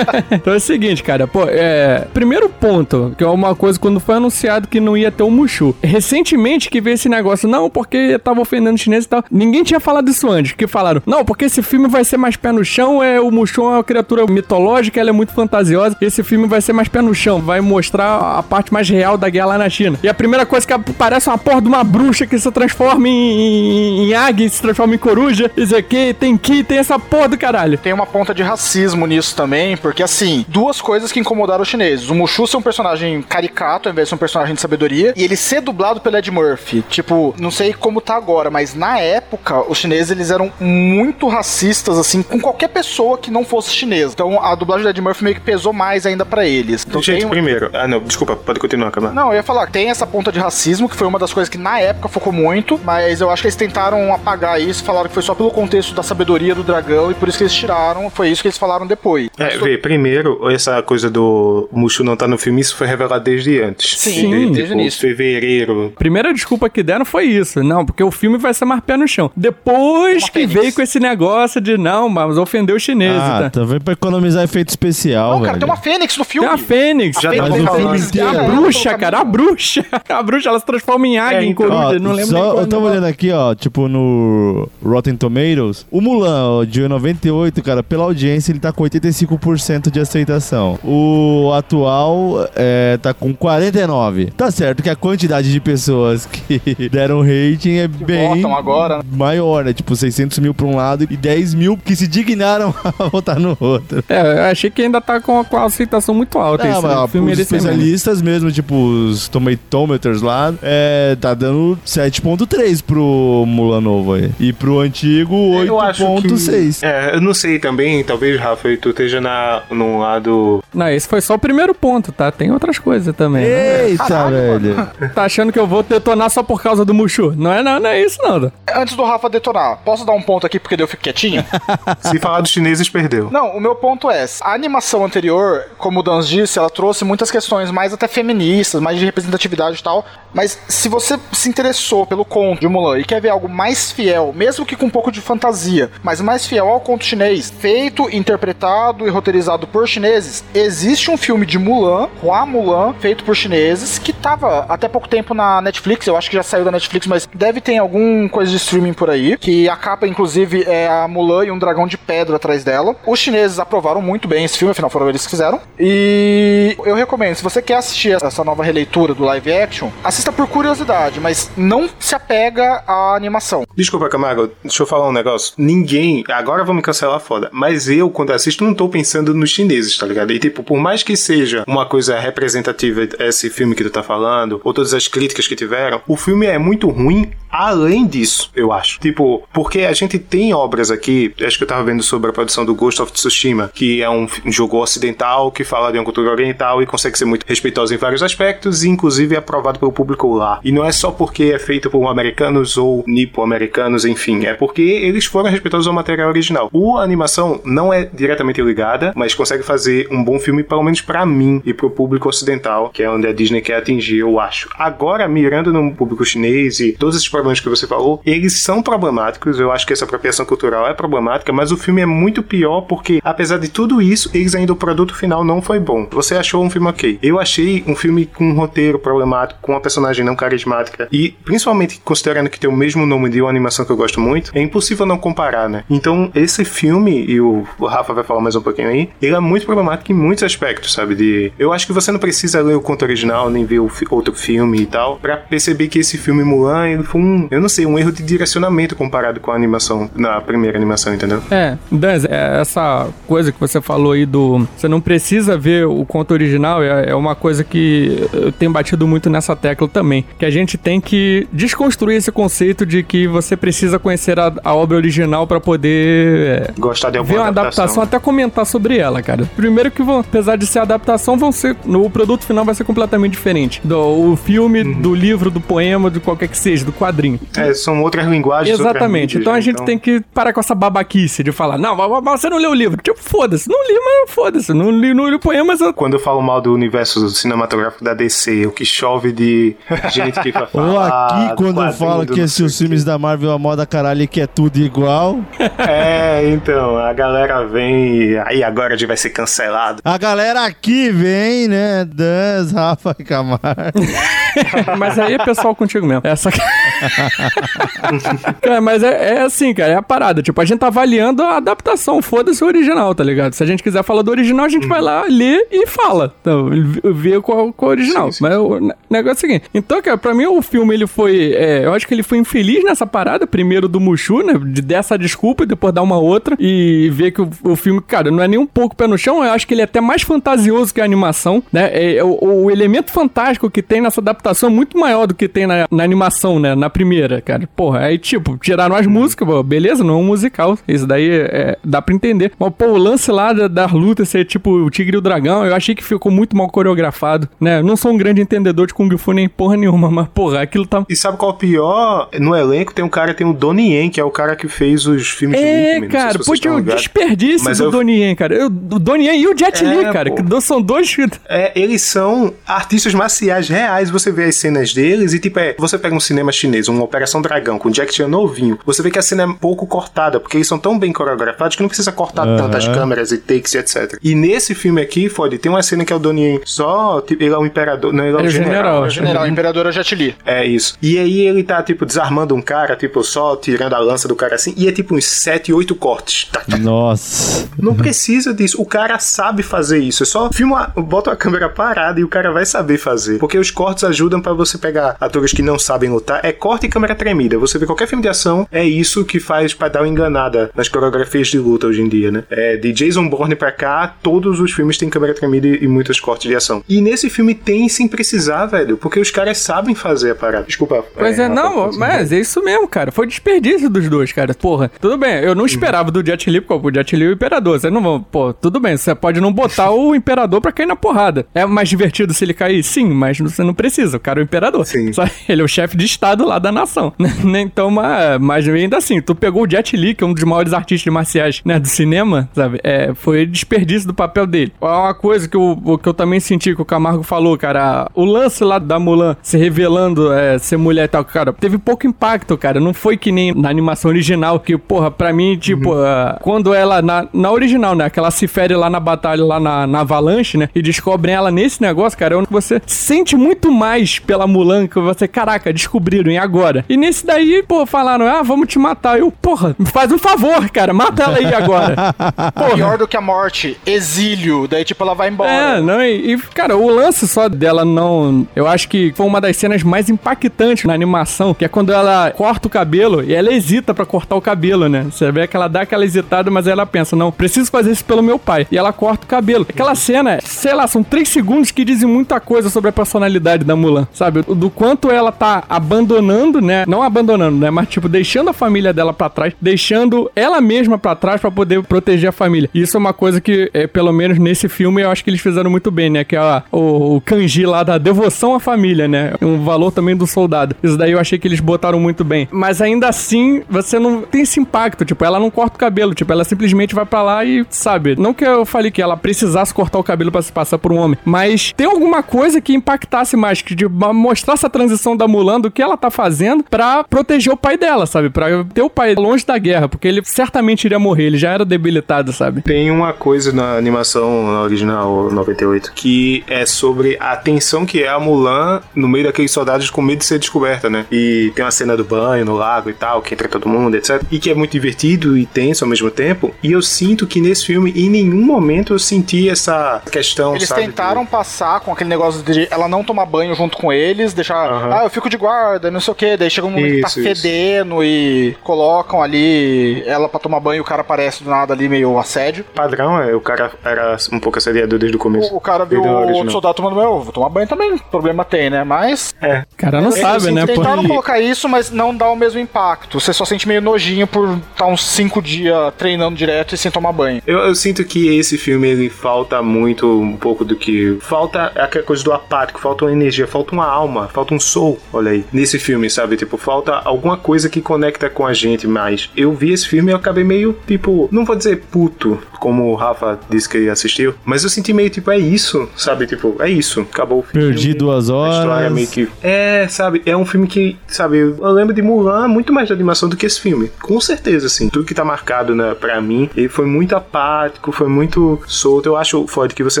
então é o seguinte, cara, pô, é. Primeiro ponto, que é uma coisa quando foi anunciado que não ia ter o Mushu. Recentemente que veio esse negócio, não, porque tava ofendendo chinês e tal. Ninguém tinha falado isso antes, que falaram, não, porque esse filme vai ser mais pé no chão, é o Mushu é uma criatura mitológica, ela é muito fantasiosa. Esse filme vai ser mais pé no chão, vai mostrar a parte mais real da guerra lá na China. E a primeira coisa que parece uma porra de uma bruxa que se transforma em, em, em águia, se transforma em coruja, isso aqui, tem que, tem essa porra do caralho. Tem uma ponta de racismo nisso também, porque assim, duas coisas que incomodaram os chineses. O Mushu ser um personagem caricato, ao invés de ser um personagem de sabedoria, e ele ser dublado pelo Ed Murphy. Tipo, não sei como tá agora, mas na época, os chineses eles eram muito racistas, assim, com qualquer pessoa que não fosse chinesa. Então a dublagem do Ed Murphy meio que pesou mais ainda pra eles. Então Gente, tem primeiro. Ah, não, desculpa, pode continuar, Camila. Não, eu ia falar, tem essa ponta de racismo, que foi uma das coisas que na época focou muito, mas eu acho que eles tentaram apagar isso, falaram que foi só pelo contexto da sabedoria do dragão e por isso que eles tiraram, foi isso que eles falaram depois. É, vê, primeiro, essa coisa do Mushu não tá no filme, isso foi revelado desde antes. Sim, desde tipo, o início. fevereiro. Primeira desculpa que deram foi isso. Não, porque o filme vai ser mais pé no chão. Depois que veio com esse negócio de não, mas ofendeu os chineses. Ah, tá? também pra economizar efeito especial, Não, cara, velho. tem uma fênix no filme. Tem a Fênix. Já tem tá a Mas o filme Fênix. A bruxa, cara, a bruxa. A bruxa, ela se transforma em águia, É, em então. coruja, Ó, não lembro só, eu tava é o olhando aqui, ó, tipo no Rotten Tomatoes, o Mulan, ó, de 98, cara, pela audiência ele tá com 85% de aceitação. O atual é, tá com 49. Tá certo que a quantidade de pessoas que deram rating é bem votam agora. maior, né? Tipo 600 mil pra um lado e 10 mil que se dignaram a votar no outro. É, eu achei que ainda tá com, a aceitação muito alta. Não, esse mas, os tem mesmo. especialistas mesmo, tipo os tomatometers lá, é, tá dando 7.3 pro Mulan novo aí. E pro antigo, Eu acho que... 8.6. É, eu não sei também, talvez, Rafa, tu esteja na, num lado... Não, esse foi só o primeiro ponto, tá? Tem outras coisas também. né? Eita, velho. Tá achando que eu vou detonar só por causa do Mushu? Não é, não, não é isso, não. Antes do Rafa detonar, posso dar um ponto aqui porque eu fico quietinho? Se falar dos chineses, perdeu. Não, o meu ponto é, a animação anterior, como o Dans disse, ela trouxe muitas questões mais até feministas, mais de representatividade e tal, mas se você se interessou pelo conto de Mulan e quer ver algo mais fiel, mesmo que com um pouco de fantasia, mas mais fiel ao conto chinês, feito, interpretado e roteirizado por chineses, existe um filme de Mulan, Hua Mulan, feito por chineses, que tava até pouco tempo na Netflix, eu acho que já saiu da Netflix, mas deve ter algum coisa de streaming por aí, que a capa, inclusive, é a Mulan e um dragão de pedra atrás dela. Os chineses aprovaram muito bem esse filme, afinal foram eles que fizeram. E eu recomendo, se você quer assistir essa nova releitura do live action, assista por curiosidade, mas não se apega à animação. Desculpa, Camargo, deixa eu falar um negócio. Ninguém, agora vão me cancelar foda. Mas eu, quando assisto, não tô pensando nos chineses, tá ligado? E tipo, por mais que seja uma coisa representativa esse filme que tu tá falando, ou todas as críticas que tiveram, o filme é muito ruim além disso, eu acho. Tipo, porque a gente tem obras aqui, acho que eu tava vendo sobre a produção do Ghost of Tsushima, que é um, jogo ocidental que fala de uma cultura oriental e consegue ser muito respeitoso em vários aspectos, e inclusive é aprovado pelo público lá. E não é só porque é feito por americanos ou nipo-americanos, enfim, é porque eles foram respeitosos ao material original. O a animação não é diretamente ligada, mas consegue fazer um bom filme, pelo menos pra mim e pro público ocidental, que é onde a Disney quer atingir, eu acho. Agora, mirando no público chinês e todos esses problemas que você falou, eles são problemáticos. Eu acho que essa apropriação cultural é problemática, mas o filme é muito pior porque, apesar de tudo isso, eles ainda o produto final não foi bom. Você achou um filme ok? Eu achei um filme com um roteiro problemático, com uma personagem não carismática e, principalmente considerando que tem o mesmo nome de uma animação que eu gosto muito, é impossível não comparar, né? Então, esse filme, e o Rafa vai falar mais um pouquinho aí, ele é muito problemático em muitos aspectos, sabe? De, eu acho que você não precisa ler o conto original, nem ver o fi- outro filme e tal, pra perceber que esse filme Mulan, ele foi um, eu não sei, um erro de direcionamento comparado com a animação, na primeira animação, entendeu? É, Danz, é, essa coisa que você falou aí do. Você não precisa ver o conto original, é, é uma coisa que eu tenho batido muito nessa tecla também. Que a gente tem que desconstruir esse conceito de que você precisa conhecer a, a obra original pra poder. é, Gostar de ver alguma uma adaptação, adaptação. até comentar sobre ela, cara. Primeiro que vão, apesar de ser adaptação, vão ser. No produto final vai ser completamente diferente. Do o filme, Uhum. do livro, do poema, de qualquer que seja, do quadrinho. É, são outras linguagens. outras Exatamente. mídias, Então a né? gente tem que parar com essa babaquice de falar, não, você não leu o livro. Tipo, foda-se. Não li, mas foda-se. Não li, não li o poema, mas eu... Quando eu falo mal do universo cinematográfico da DC, o que chove de gente que vai Ou falar. aqui, do quando eu falo que esses sei os filmes da Marvel a moda caralho e que é tudo igual. É, então, a galera vem e aí agora a gente vai ser cancelado. A galera aqui vem, né? Dan, Rafa e Camargo. mas aí é pessoal contigo mesmo. Essa... cara, mas é, é assim, cara, é a parada. Tipo, a gente tá avaliando a adaptação. Foda-se o original, tá ligado? Se a gente quiser falar do original, a gente vai lá, lê e fala. Então, vê qual, qual é o original. Mas o ne- negócio é o seguinte. Então, cara, pra mim o filme, ele foi... é, eu acho que ele foi infeliz nessa parada. Primeiro do Mushu, né? De dessa desculpa e depois dar uma outra. E ver que o, o filme, cara, não é nem um pouco pé no chão. Eu acho que ele é até mais fantasioso que a animação, né? É, o, o elemento fantástico que tem nessa adaptação é muito maior do que tem na, na animação, né? Na primeira, cara. Porra, aí, tipo, tiraram as músicas, pô, beleza, não é um musical. Isso daí é, dá pra entender. Mas, pô, o lance lá da, das lutas ser tipo o Tigre e o Dragão, eu achei que ficou muito mal coreografado, né? Eu não sou um grande entendedor de Kung Fu nem porra nenhuma, mas, porra, aquilo tá. E sabe qual é o pior? No elenco tem um cara, tem o Donnie Yen, que é o cara que fez os filmes de É, Wickman, não sei cara, se estão o ligados. desperdício Mas do eu- Donnie Yen, cara. Eu, do Donnie Yen e o Jet É, Li, cara, pô. que do- são dois. É, eles são artistas marciais reais. Você vê as cenas deles e, tipo, é, você pega um cinema chinês, uma Operação Dragão com Jack Chan novinho, você vê que a cena é pouco cortada, porque eles são tão bem coreografados que não precisa cortar Aham. tantas câmeras e takes e etc. E nesse filme aqui, Ford, tem uma cena que é o Donnie Yen só, tipo, ele é o imperador, não, ele é, É o o general. general, né? General, Imperadora Jet Li. É isso. E aí ele tá, tipo, desarmando um cara, tipo, só tirando a lança do cara assim, e é tipo uns 7, 8 cortes. Nossa. não precisa disso. O cara sabe fazer isso. É só filma, bota a câmera parada e o cara vai saber fazer. Porque os cortes ajudam pra você pegar atores que não sabem lutar. É corte e câmera tremida. Você vê qualquer filme de ação, é isso que faz pra dar uma enganada nas coreografias de luta hoje em dia, né? É, de Jason Bourne pra cá, todos os filmes têm câmera tremida e, e muitos cortes de ação. E nesse filme tem sem precisar, velho. Porque os caras sabem fazer a parada. Desculpa. Pois é, Rafa, não, mas é isso mesmo, cara. Foi desperdício dos dois, cara. Porra, tudo bem, eu não esperava do Jet Li, porque o Jet Li é o Imperador. Vocês não vão, pô, tudo bem, você pode não botar o Imperador pra cair na porrada. É mais divertido se ele cair? Sim, mas você não precisa, o cara é o Imperador. Sim. Só ele é o chefe de Estado lá da nação. né? Então, mas, mas ainda assim, tu pegou o Jet Li, que é um dos maiores artistas marciais, né, do cinema, sabe? É, foi desperdício do papel dele. É Uma coisa que eu, que eu também senti que o Camargo falou, cara, o lance lá da Mulan se revelando é, ser mulher e tal, cara, teve pouco impacto, cara. Não foi que nem na animação original, que, porra, pra mim, tipo, quando ela, na, na original, né, que ela se fere lá na batalha, lá na, na avalanche, né, e descobrem ela nesse negócio, cara, é onde você sente muito mais pela Mulan que você, caraca, descobriram, e agora? E nesse daí, pô, falaram, ah, vamos te matar. Eu, porra, me faz um favor, cara, mata ela aí agora. Pior do que a morte, exílio. Daí, tipo, ela vai embora. É, não, e, e, cara, o lance só dela não. Eu acho que foi uma das cenas mais impactantes na animação, que é quando ela corta o cabelo e ela hesita pra cortar o cabelo, né? Você vê que ela dá aquela hesitada, mas ela pensa, não, preciso fazer isso pelo meu pai. E ela corta o cabelo. Aquela cena, sei lá, são três segundos que dizem muita coisa sobre a personalidade da Mulan, sabe? Do quanto ela tá abandonando, né? Não abandonando, né? Mas, tipo, deixando a família dela pra trás, deixando ela mesma pra trás pra poder proteger a família. Isso é uma coisa que, é, pelo menos nesse filme, eu acho que eles fizeram muito bem, né? Que é a- o, o kanji lá da devoção à família, né? Um valor também do soldado. Isso daí eu achei que eles botaram muito bem. Mas ainda assim, você não tem esse impacto. Tipo, ela não corta o cabelo. Tipo, ela simplesmente vai pra lá e, sabe? Não que eu falei que ela precisasse cortar o cabelo pra se passar por um homem. Mas tem alguma coisa que impactasse mais. Que de mostrar essa transição da Mulan do que ela tá fazendo pra proteger o pai dela, sabe? Pra ter o pai longe da guerra. Porque ele certamente iria morrer. Ele já era debilitado, sabe? Tem uma coisa na animação na original 98 que é sobre a tensão que é a Mulan no meio daqueles soldados com medo de ser descoberta, né? E tem uma cena do banho no lago e tal, que entra todo mundo, etc. E que é muito divertido e tenso ao mesmo tempo. E eu sinto que nesse filme, em nenhum momento eu senti essa questão, Eles sabe? tentaram passar com aquele negócio de ela não tomar banho junto com eles, deixar, ah, eu fico de guarda, não sei o que, daí chega um momento que tá Isso, isso. fedendo e colocam ali ela pra tomar banho e o cara aparece do nada ali meio assédio. Padrão é, o cara era um pouco assediador desde o começo. O, o cara viu o soldado tomando banho, eu vou tomar banho também, problema tem, né? Mas... É. O cara não Eles sabe, né? Pô. Tentaram colocar isso, mas não dá o mesmo impacto. Você só sente meio nojinho por estar uns cinco dias treinando direto e sem tomar banho. Eu, eu sinto que esse filme ele falta muito um pouco do que. Falta aquela coisa do apático, falta uma energia, falta uma alma, falta um soul, olha aí. Nesse filme, sabe? Tipo, falta alguma coisa que conecta com a gente mais. Eu vi esse filme e eu acabei meio, tipo, não vou dizer puto, como o Rafa disse que assistiu, mas eu senti meio, tipo, é isso, sabe? Tipo, é isso, acabou o filme. Perdi duas A história horas. meio que. É, sabe? É um filme que, sabe, eu eu lembro de Mulan muito mais de animação do que esse filme. Com certeza, assim. Tudo que tá marcado, né, pra mim, ele foi muito apático, foi muito solto. Eu acho, Ford, que você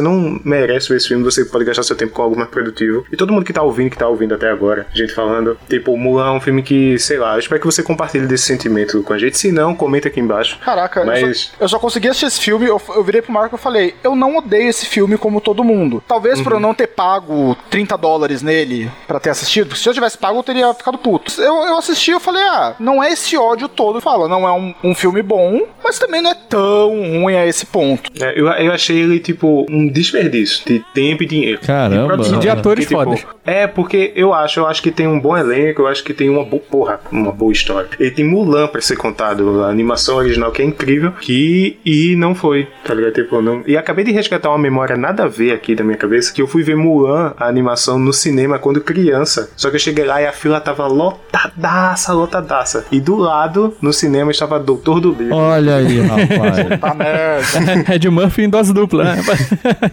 não merece ver esse filme, você pode gastar seu tempo com algo mais produtivo. E todo mundo que tá ouvindo, que tá ouvindo até agora, gente falando, tipo, Mulan é um filme que, sei lá, eu espero que você compartilhe desse sentimento com a gente. Se não, comenta aqui embaixo. Caraca, eu, Mas- só, eu só consegui assistir esse filme, eu, eu virei pro Marco e falei, eu não odeio esse filme como todo mundo. Talvez por eu Uhum. não ter pago 30 dólares nele pra ter assistido, porque se eu tivesse pago eu teria ficado puto. Eu, eu assisti e eu falei, ah, não é esse ódio todo. Fala, não é um, um filme bom, mas também não é tão ruim a esse ponto. É, eu, eu achei ele, tipo, um desperdício de tempo e dinheiro. Caramba. E produção. De atores Porque, tipo, fodas. É, porque eu acho, eu acho que tem um bom elenco, eu acho que tem uma boa, porra, uma boa história. Ele tem Mulan pra ser contado, a animação original que é incrível, que e não foi, tá ligado? Tipo, não... E acabei de resgatar uma memória nada a ver aqui da minha cabeça, que eu fui ver Mulan, a animação, no cinema quando criança. Só que eu cheguei lá e a fila tava lotadaça, lotadaça. E do lado, no cinema, estava Doutor do Livro. Olha aí, rapaz. Tá merda. Ed Murphy em dose dupla, né?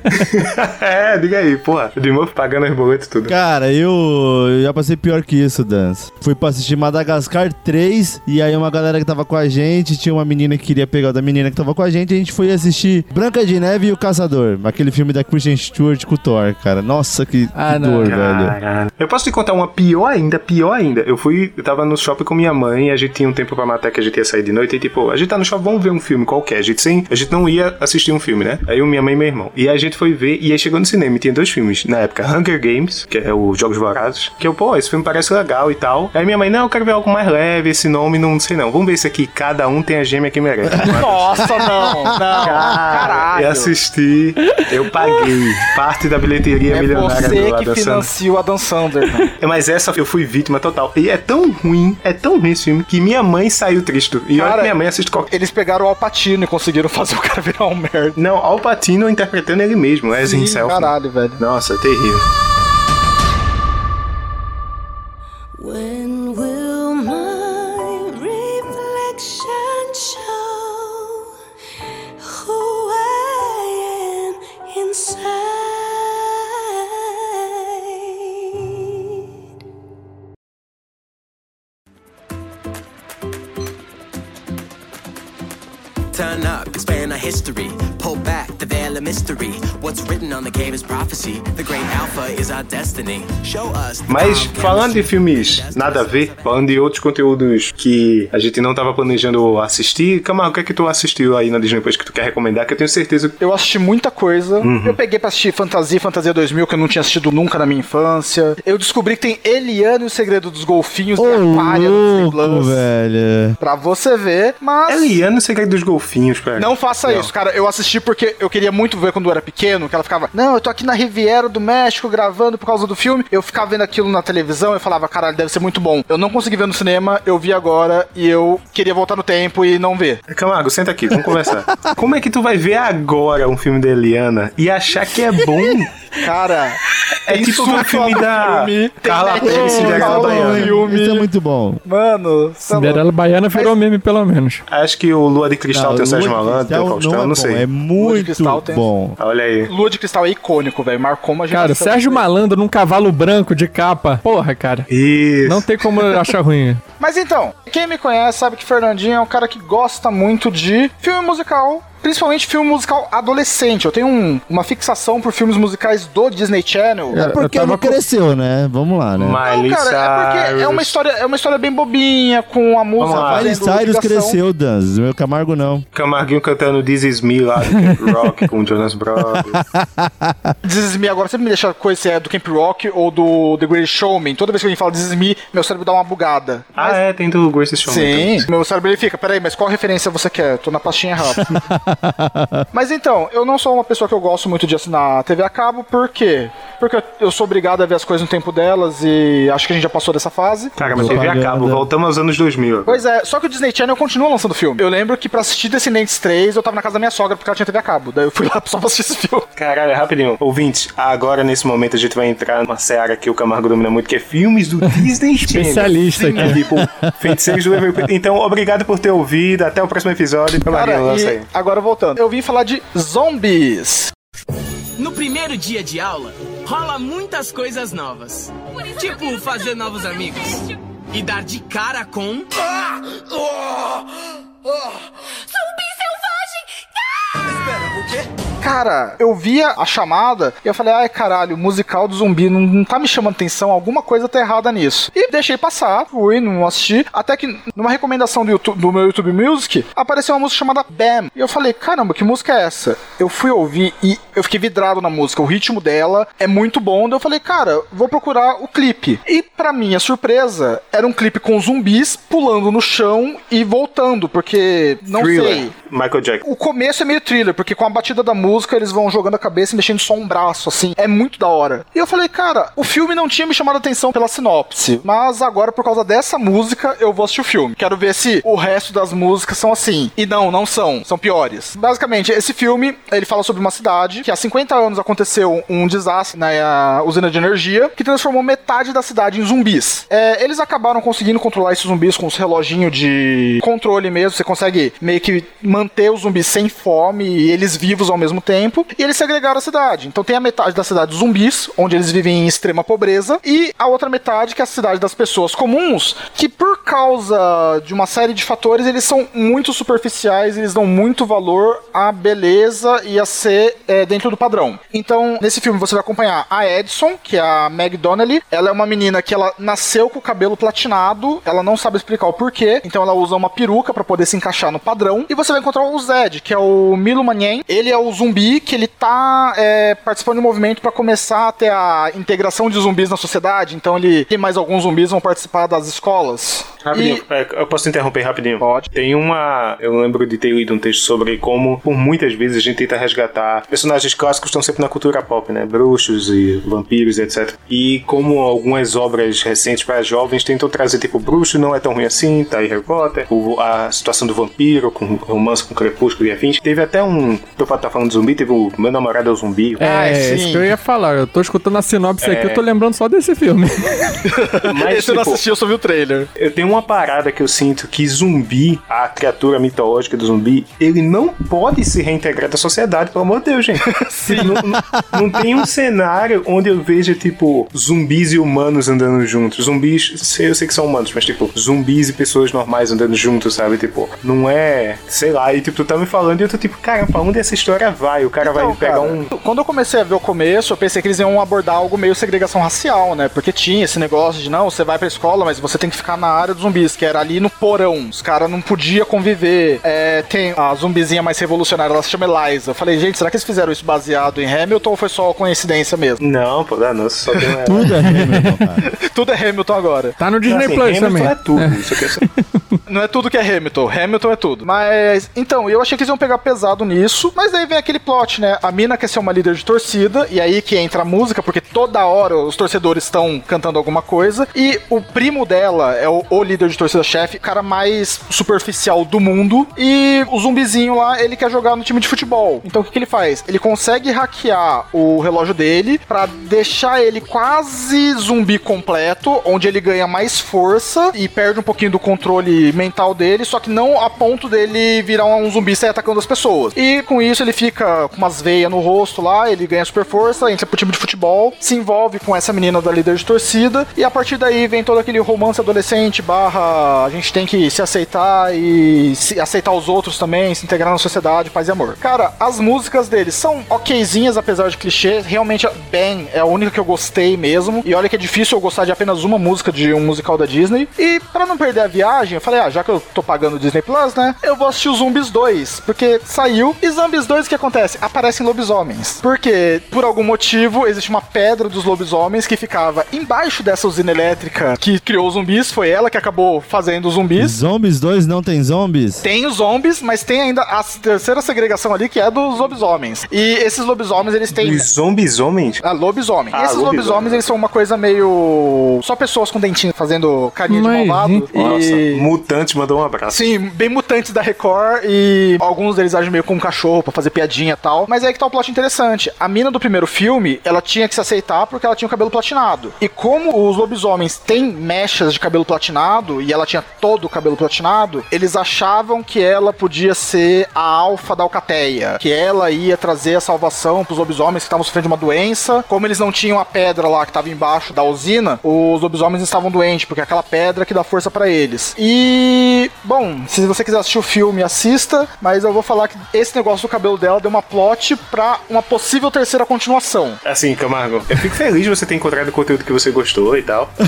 é, diga aí, porra. De novo pagando as boletas e tudo. Cara, eu, eu já passei pior que isso, Dance. Fui pra assistir Madagascar 3 e aí uma galera que tava com a gente, tinha uma menina que queria pegar o da menina que tava com a gente, a gente foi assistir Branca de Neve e o Caçador, aquele filme da Christian Stewart com o Thor, cara. Nossa, que, que Ah, não. dor, velho. Eu posso te contar uma pior ainda, pior ainda. Eu fui, eu tava no shopping com minha mãe e a gente tinha um tempo pra matar que a gente ia sair de noite e tipo, a gente tá no shopping, vamos ver um filme qualquer. A gente sem, a gente não ia assistir um filme, né? Aí eu, minha mãe e meu irmão. E a gente foi ver e aí chegou no cinema e tinha dois filmes. Na época, Hunger Games, que é o Jogos Vorazes, que eu, pô, esse filme parece legal e tal. Aí minha mãe, não, eu quero ver algo mais leve, esse nome não sei não. Vamos ver esse aqui, cada um tem a gêmea que merece. Nossa, não, não. Caralho. Eu assisti, eu paguei parte da bilheteria É milionária do você Adam que Sandler. financia o Adam Sandler. né? É, Mas essa eu fui vítima total. E é tão ruim, é tão ruim esse filme, que minha mãe saiu triste. E olha Cara, que minha mãe assiste qualquer. Eles pegaram o Alpatino e conseguiram fazer o cara virar um merda. Não, Al Pacino interpretando ele mesmo, as Sim, himself. caralho, velho. Nossa, terrível. When will my reflection show who I am inside? Turn up, expand our history. Mystery. What's written on the cave is prophecy. The great alpha is our destiny. Show us. Mas falando de filmes nada a ver, falando de outros conteúdos que a gente não tava planejando assistir, Camargo, o que é que tu assistiu aí na Disney Plus que tu quer recomendar? Que eu tenho certeza que Eu assisti muita coisa. Uhum. Eu peguei pra assistir Fantasia, Fantasia 2000, que eu não tinha assistido nunca na minha infância. Eu descobri que tem Eliane e o Segredo dos Golfinhos Ô, da Palha Plus. velho. Pra você ver, mas... Eliane e o Segredo dos Golfinhos, cara. Não faça Não. isso, cara. Eu assisti porque eu queria muito ver quando eu era pequeno, que ela ficava, não, eu tô aqui na Riviera do México gravando por causa do filme. Eu ficava vendo aquilo na televisão e falava, caralho, deve ser muito bom. Eu não consegui ver no cinema, eu vi agora e eu queria voltar no tempo e não ver. Camargo, senta aqui, vamos conversar. Como é que tu vai ver agora um filme da Eliana e achar que é bom? Cara, É tipo um filme da filme, Carla Pérez e Cinderela Baiana. filme. Isso é muito bom. Mano, louco. Cinderela Baiana virou meme, pelo menos. Acho que o Lua de Cristal Não, tem o Sérgio Malandro, tem o Faustão, não é não, bom, sei. É muito Cristal tem- bom. Olha aí. Lua de Cristal é icônico, velho. Marcou uma Cara, geração. Sérgio Malandro num cavalo branco de capa. Porra, cara. Isso. Não tem como achar ruim. Mas então, quem me conhece sabe que Fernandinho é um cara que gosta muito de filme musical. Principalmente filme musical adolescente. Eu tenho um- uma fixação por filmes musicais do Disney Channel. É porque não cresceu, né? Vamos lá, né? Miley Não, cara, é porque é uma Cyrus. história, é uma história bem bobinha, com a música lá. Miley Cyrus ligação. cresceu, Danz. O meu Camargo não. Camarguinho cantando This Is Me lá do Camp Rock com o Jonas Brothers. This Is Me agora sempre me deixa coisa se é do Camp Rock ou do The Greatest Showman. Toda vez que alguém fala This Is Me, meu cérebro dá uma bugada. ah, é, tem do Grace Showman. Sim, também. meu cérebro ele fica, peraí, mas qual referência você quer? Tô na pastinha errada. mas então, eu não sou uma pessoa que eu gosto muito de assinar TV a cabo, por quê? Porque eu sou obrigado a ver as coisas no tempo delas e acho que a gente já passou dessa fase. Cara, mas TV a cabo, voltamos aos anos 2000. Pois é, só que o Disney Channel continua lançando filme. Eu lembro que pra assistir Descendentes 3, eu tava na casa da minha sogra porque ela tinha TV a cabo. Daí eu fui lá só pra assistir esse filme. Caralho, rapidinho. Ouvintes, agora nesse momento a gente vai entrar numa seara que o Camargo domina muito, que é filmes do Disney Channel. Especialista Sim, aqui. Tipo, Feiticeiros do. Então, obrigado por ter ouvido. Até o próximo episódio. Cara, lança e aí. Agora voltando. Eu vim falar de zombies. No primeiro dia de aula, rola muitas coisas novas. Tipo fazer novos amigos. E dar de cara com. Zumbi selvagem! Cara, eu via a chamada e eu falei, ai caralho, o musical do zumbi não, não tá me chamando atenção, alguma coisa tá errada nisso. E deixei passar, fui, não assisti. Até que numa recomendação do, YouTube- do meu YouTube Music apareceu uma música chamada Bam. E eu falei, caramba, que música é essa? Eu fui ouvir e eu fiquei vidrado na música. O ritmo dela é muito bom. Daí eu falei, cara, vou procurar o clipe. E pra minha surpresa, era um clipe com zumbis pulando no chão e voltando, porque não Thriller. sei. Michael Jackson. O começo é meio thriller, porque com a batida da música eles vão jogando a cabeça e mexendo só um braço, assim. É muito da hora. E eu falei, cara, o filme não tinha me chamado a atenção pela sinopse, mas agora por causa dessa música eu vou assistir o filme. Quero ver se o resto das músicas são assim. E não, não são. São piores. Basicamente, esse filme, ele fala sobre uma cidade que há 50 anos aconteceu um desastre na usina de energia que transformou metade da cidade em zumbis. É, eles acabaram conseguindo controlar esses zumbis com os reloginhos de controle mesmo. Você consegue meio que manter os zumbis sem fome e eles vivos ao mesmo tempo. E eles segregaram a cidade. Então tem a metade da cidade dos zumbis, onde eles vivem em extrema pobreza, e a outra metade, que é a cidade das pessoas comuns, que por causa de uma série de fatores, eles são muito superficiais, eles dão muito valor à beleza e a ser é, dentro do padrão. Então, nesse filme você vai acompanhar a Edson, que é a Meg Donnelly. Ela é uma menina que ela nasceu com o cabelo platinado, ela não sabe explicar o porquê, então ela usa uma peruca pra poder se encaixar no padrão. E você vai encontrar o Zed, que é o Milo Manhen. Ele é o zumbi que ele tá é, participando de um movimento pra começar a ter a integração de zumbis na sociedade. Então ele tem mais alguns zumbis vão participar das escolas. Rapidinho, E- é, eu posso interromper rapidinho? Pode. Tem uma. Eu lembro de ter lido um texto sobre como, por muitas vezes, a gente tenta resgatar. Personagens clássicos estão sempre na cultura pop, né? Bruxos e vampiros, etc. E como algumas obras recentes para jovens tentam trazer, tipo, bruxo não é tão ruim assim, tá aí Harry Potter, o- a situação do vampiro, com romance com crepúsculo e afins. Teve até um. Teu fato tá falando de zumbi, teve o Meu Namorado é o Zumbi. É, isso que eu ia falar. Eu tô escutando a sinopse aqui, eu tô lembrando só desse filme. Mas, Esse eu não tipo, assisti, eu só vi o trailer. Eu tenho uma parada que eu sinto que zumbi, a criatura mitológica do zumbi, ele não pode se reintegrar da sociedade, pelo amor de Deus, gente. Não, não, não tem um cenário onde eu veja, tipo, zumbis e humanos andando juntos. Zumbis, sei- eu sei que são humanos, mas, tipo, zumbis e pessoas normais andando juntos, sabe? Tipo, não é, sei lá, e tipo, tu tá me falando e eu tô tipo, cara, pra onde essa história vai? O cara vai Então, pegar cara, um. Quando eu comecei a ver o começo, eu pensei que eles iam abordar algo meio segregação racial, né? Porque tinha esse negócio de, não, você vai pra escola, mas você tem que ficar na área dos zumbis, que era ali no porão. Os caras não podiam conviver. É, tem a zumbizinha mais revolucionária, ela se chama Eliza. Eu falei, gente, será que eles fizeram isso baseado em Hamilton ou foi só coincidência mesmo? Não, pô, não, só tem uma... Tudo é Hamilton, cara. Tudo é Hamilton agora. Tá no Disney Assim, Plus Hamilton também. é tudo, isso aqui é só... Não é tudo que é Hamilton. Hamilton é tudo. Mas, então, eu achei que eles iam pegar pesado nisso. Mas daí vem aquele plot, né? A mina quer ser uma líder de torcida. E aí que entra a música, porque toda hora os torcedores estão cantando alguma coisa. E o primo dela é o, o líder de torcida-chefe, o cara mais superficial do mundo. E o zumbizinho lá, ele quer jogar no time de futebol. Então o que, que ele faz? Ele consegue hackear o relógio dele pra deixar ele quase zumbi completo, onde ele ganha mais força e perde um pouquinho do controle mental dele, só que não a ponto dele virar um zumbi e sair atacando as pessoas. E com isso ele fica com umas veias no rosto lá, ele ganha super força, entra pro time de futebol, se envolve com essa menina da líder de torcida, e a partir daí vem todo aquele romance adolescente barra a gente tem que se aceitar e se aceitar os outros também, se integrar na sociedade, paz e amor. Cara, as músicas deles são okzinhas, apesar de clichê. Realmente, Ben é a única que eu gostei mesmo. E olha que é difícil eu gostar de apenas uma música de um musical da Disney. E pra não perder a viagem, eu falei, ah, já que eu tô pagando o Disney Plus, né? Eu vou assistir o Zumbis 2. Porque saiu. E Zumbis 2, o que acontece? Aparecem lobisomens. Porque, por algum motivo, existe uma pedra dos lobisomens que ficava embaixo dessa usina elétrica que criou os zumbis. Foi ela que acabou fazendo os zumbis. Zombies 2 não tem zombies? Tem os zombies, mas tem ainda a terceira segregação ali, que é dos lobisomens. E esses lobisomens, eles têm... Os zombies homens? Ah, lobisomem. Ah, e esses lobisomem. lobisomens, eles são uma coisa meio... Só pessoas com dentinho fazendo carinha Mas, de malvado. gente, Nossa, E... mutante mandou um abraço. Sim, bem mutantes da Record e alguns deles agem meio como um cachorro pra fazer piadinha e tal. Mas aí que tá o plot interessante. A mina do primeiro filme, ela tinha que se aceitar porque ela tinha o cabelo platinado. E como os lobisomens têm mechas de cabelo platinado e ela tinha todo o cabelo platinado, eles achavam que ela podia ser a alfa da alcateia, que ela ia trazer a salvação pros lobisomens que estavam sofrendo de uma doença. Como eles não tinham a pedra lá que tava embaixo da usina, os lobisomens estavam doentes, porque é aquela pedra que dá força pra eles. E, bom, se você quiser assistir o filme, assista, mas eu vou falar que esse negócio do cabelo dela deu uma plot pra uma possível terceira continuação. Assim, Camargo, eu fico feliz de você ter encontrado o conteúdo que você gostou e tal.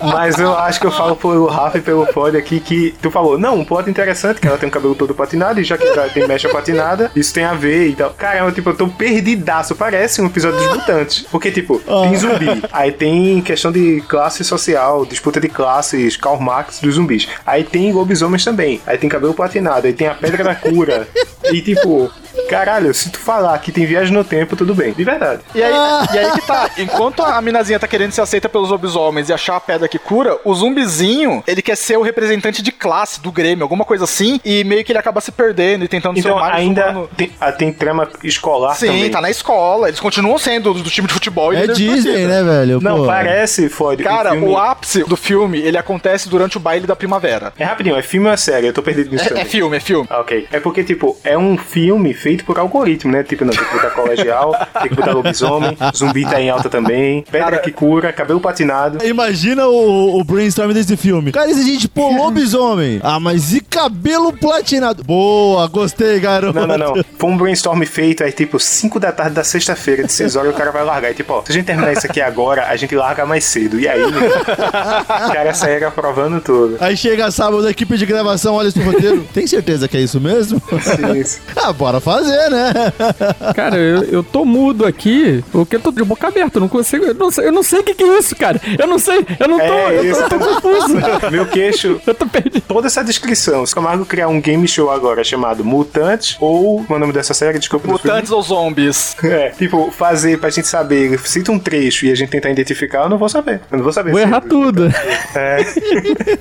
Mas eu acho que eu falo pelo Rafa e pelo Pod aqui que tu falou, não, um plot interessante, que ela tem o cabelo todo patinado, e já que ela tem mecha patinada, isso tem a ver e tal. Caramba, tipo, eu tô perdidaço, parece um episódio dos mutantes. Porque, tipo, tem zumbi, aí tem questão de classe social, disputa de classes, Karl Marx dos zumbis. Aí tem lobisomens também, aí tem cabelo platinado, aí tem a pedra da cura. E, tipo, caralho, se tu falar que tem viagem no tempo, tudo bem, de verdade. E aí, e aí que tá, enquanto a minazinha tá querendo ser aceita pelos lobisomens e achar a pedra que cura, o zumbizinho, ele quer ser o representante de classe do Grêmio, alguma coisa assim, e meio que ele acaba se perdendo e tentando ser Então o mais ainda tem, ah, tem trama escolar Sim, também. tá na escola, eles continuam sendo do, do time de futebol. e É Disney, torcida. né, velho? Não, Pô. parece, Ford. Cara, filme- o ápice do filme, ele acontece durante o baile da primavera. É rapidinho, é filme ou é série? Eu tô perdido nisso É, também. é filme, é filme. Ah, ok. É porque, tipo, é um filme feito por algoritmo, né? Tipo, não, tem que botar colegial, tem que botar lobisomem, zumbi tá em alta também, pedra que cura, cabelo patinado. Imagina o, o brainstorm desse filme. Cara, e se a gente pô lobisomem? Ah, mas e cabelo platinado? Boa, gostei, garoto. Não, não, não. Foi um brainstorm feito aí, tipo, 5 da tarde da sexta-feira, de 6 horas, o cara vai largar. E, tipo, ó, se a gente terminar isso aqui agora, a gente larga mais cedo. E aí, o cara segue aprovando tudo. Aí chega sábado, a equipe de gravação olha esse roteiro. Tem certeza que é isso mesmo? Sim, sim. ah, bora fazer, né? Cara, eu, eu tô mudo aqui, porque eu tô de boca aberta, eu não consigo. Eu não sei, eu não sei o que, que é isso, cara. Eu não sei, eu não tô. É, eu, tô eu tô confuso. Meu queixo. Eu tô perdido. Toda essa descrição. Se o Camargo criar um game show agora chamado Mutantes, ou. Qual é o nome dessa série? Desculpa. Mutantes ou zombies? É, tipo, fazer pra gente saber. Cita um trecho e a gente tentar identificar, eu não vou saber. Eu não vou saber. Vou errar tudo. É.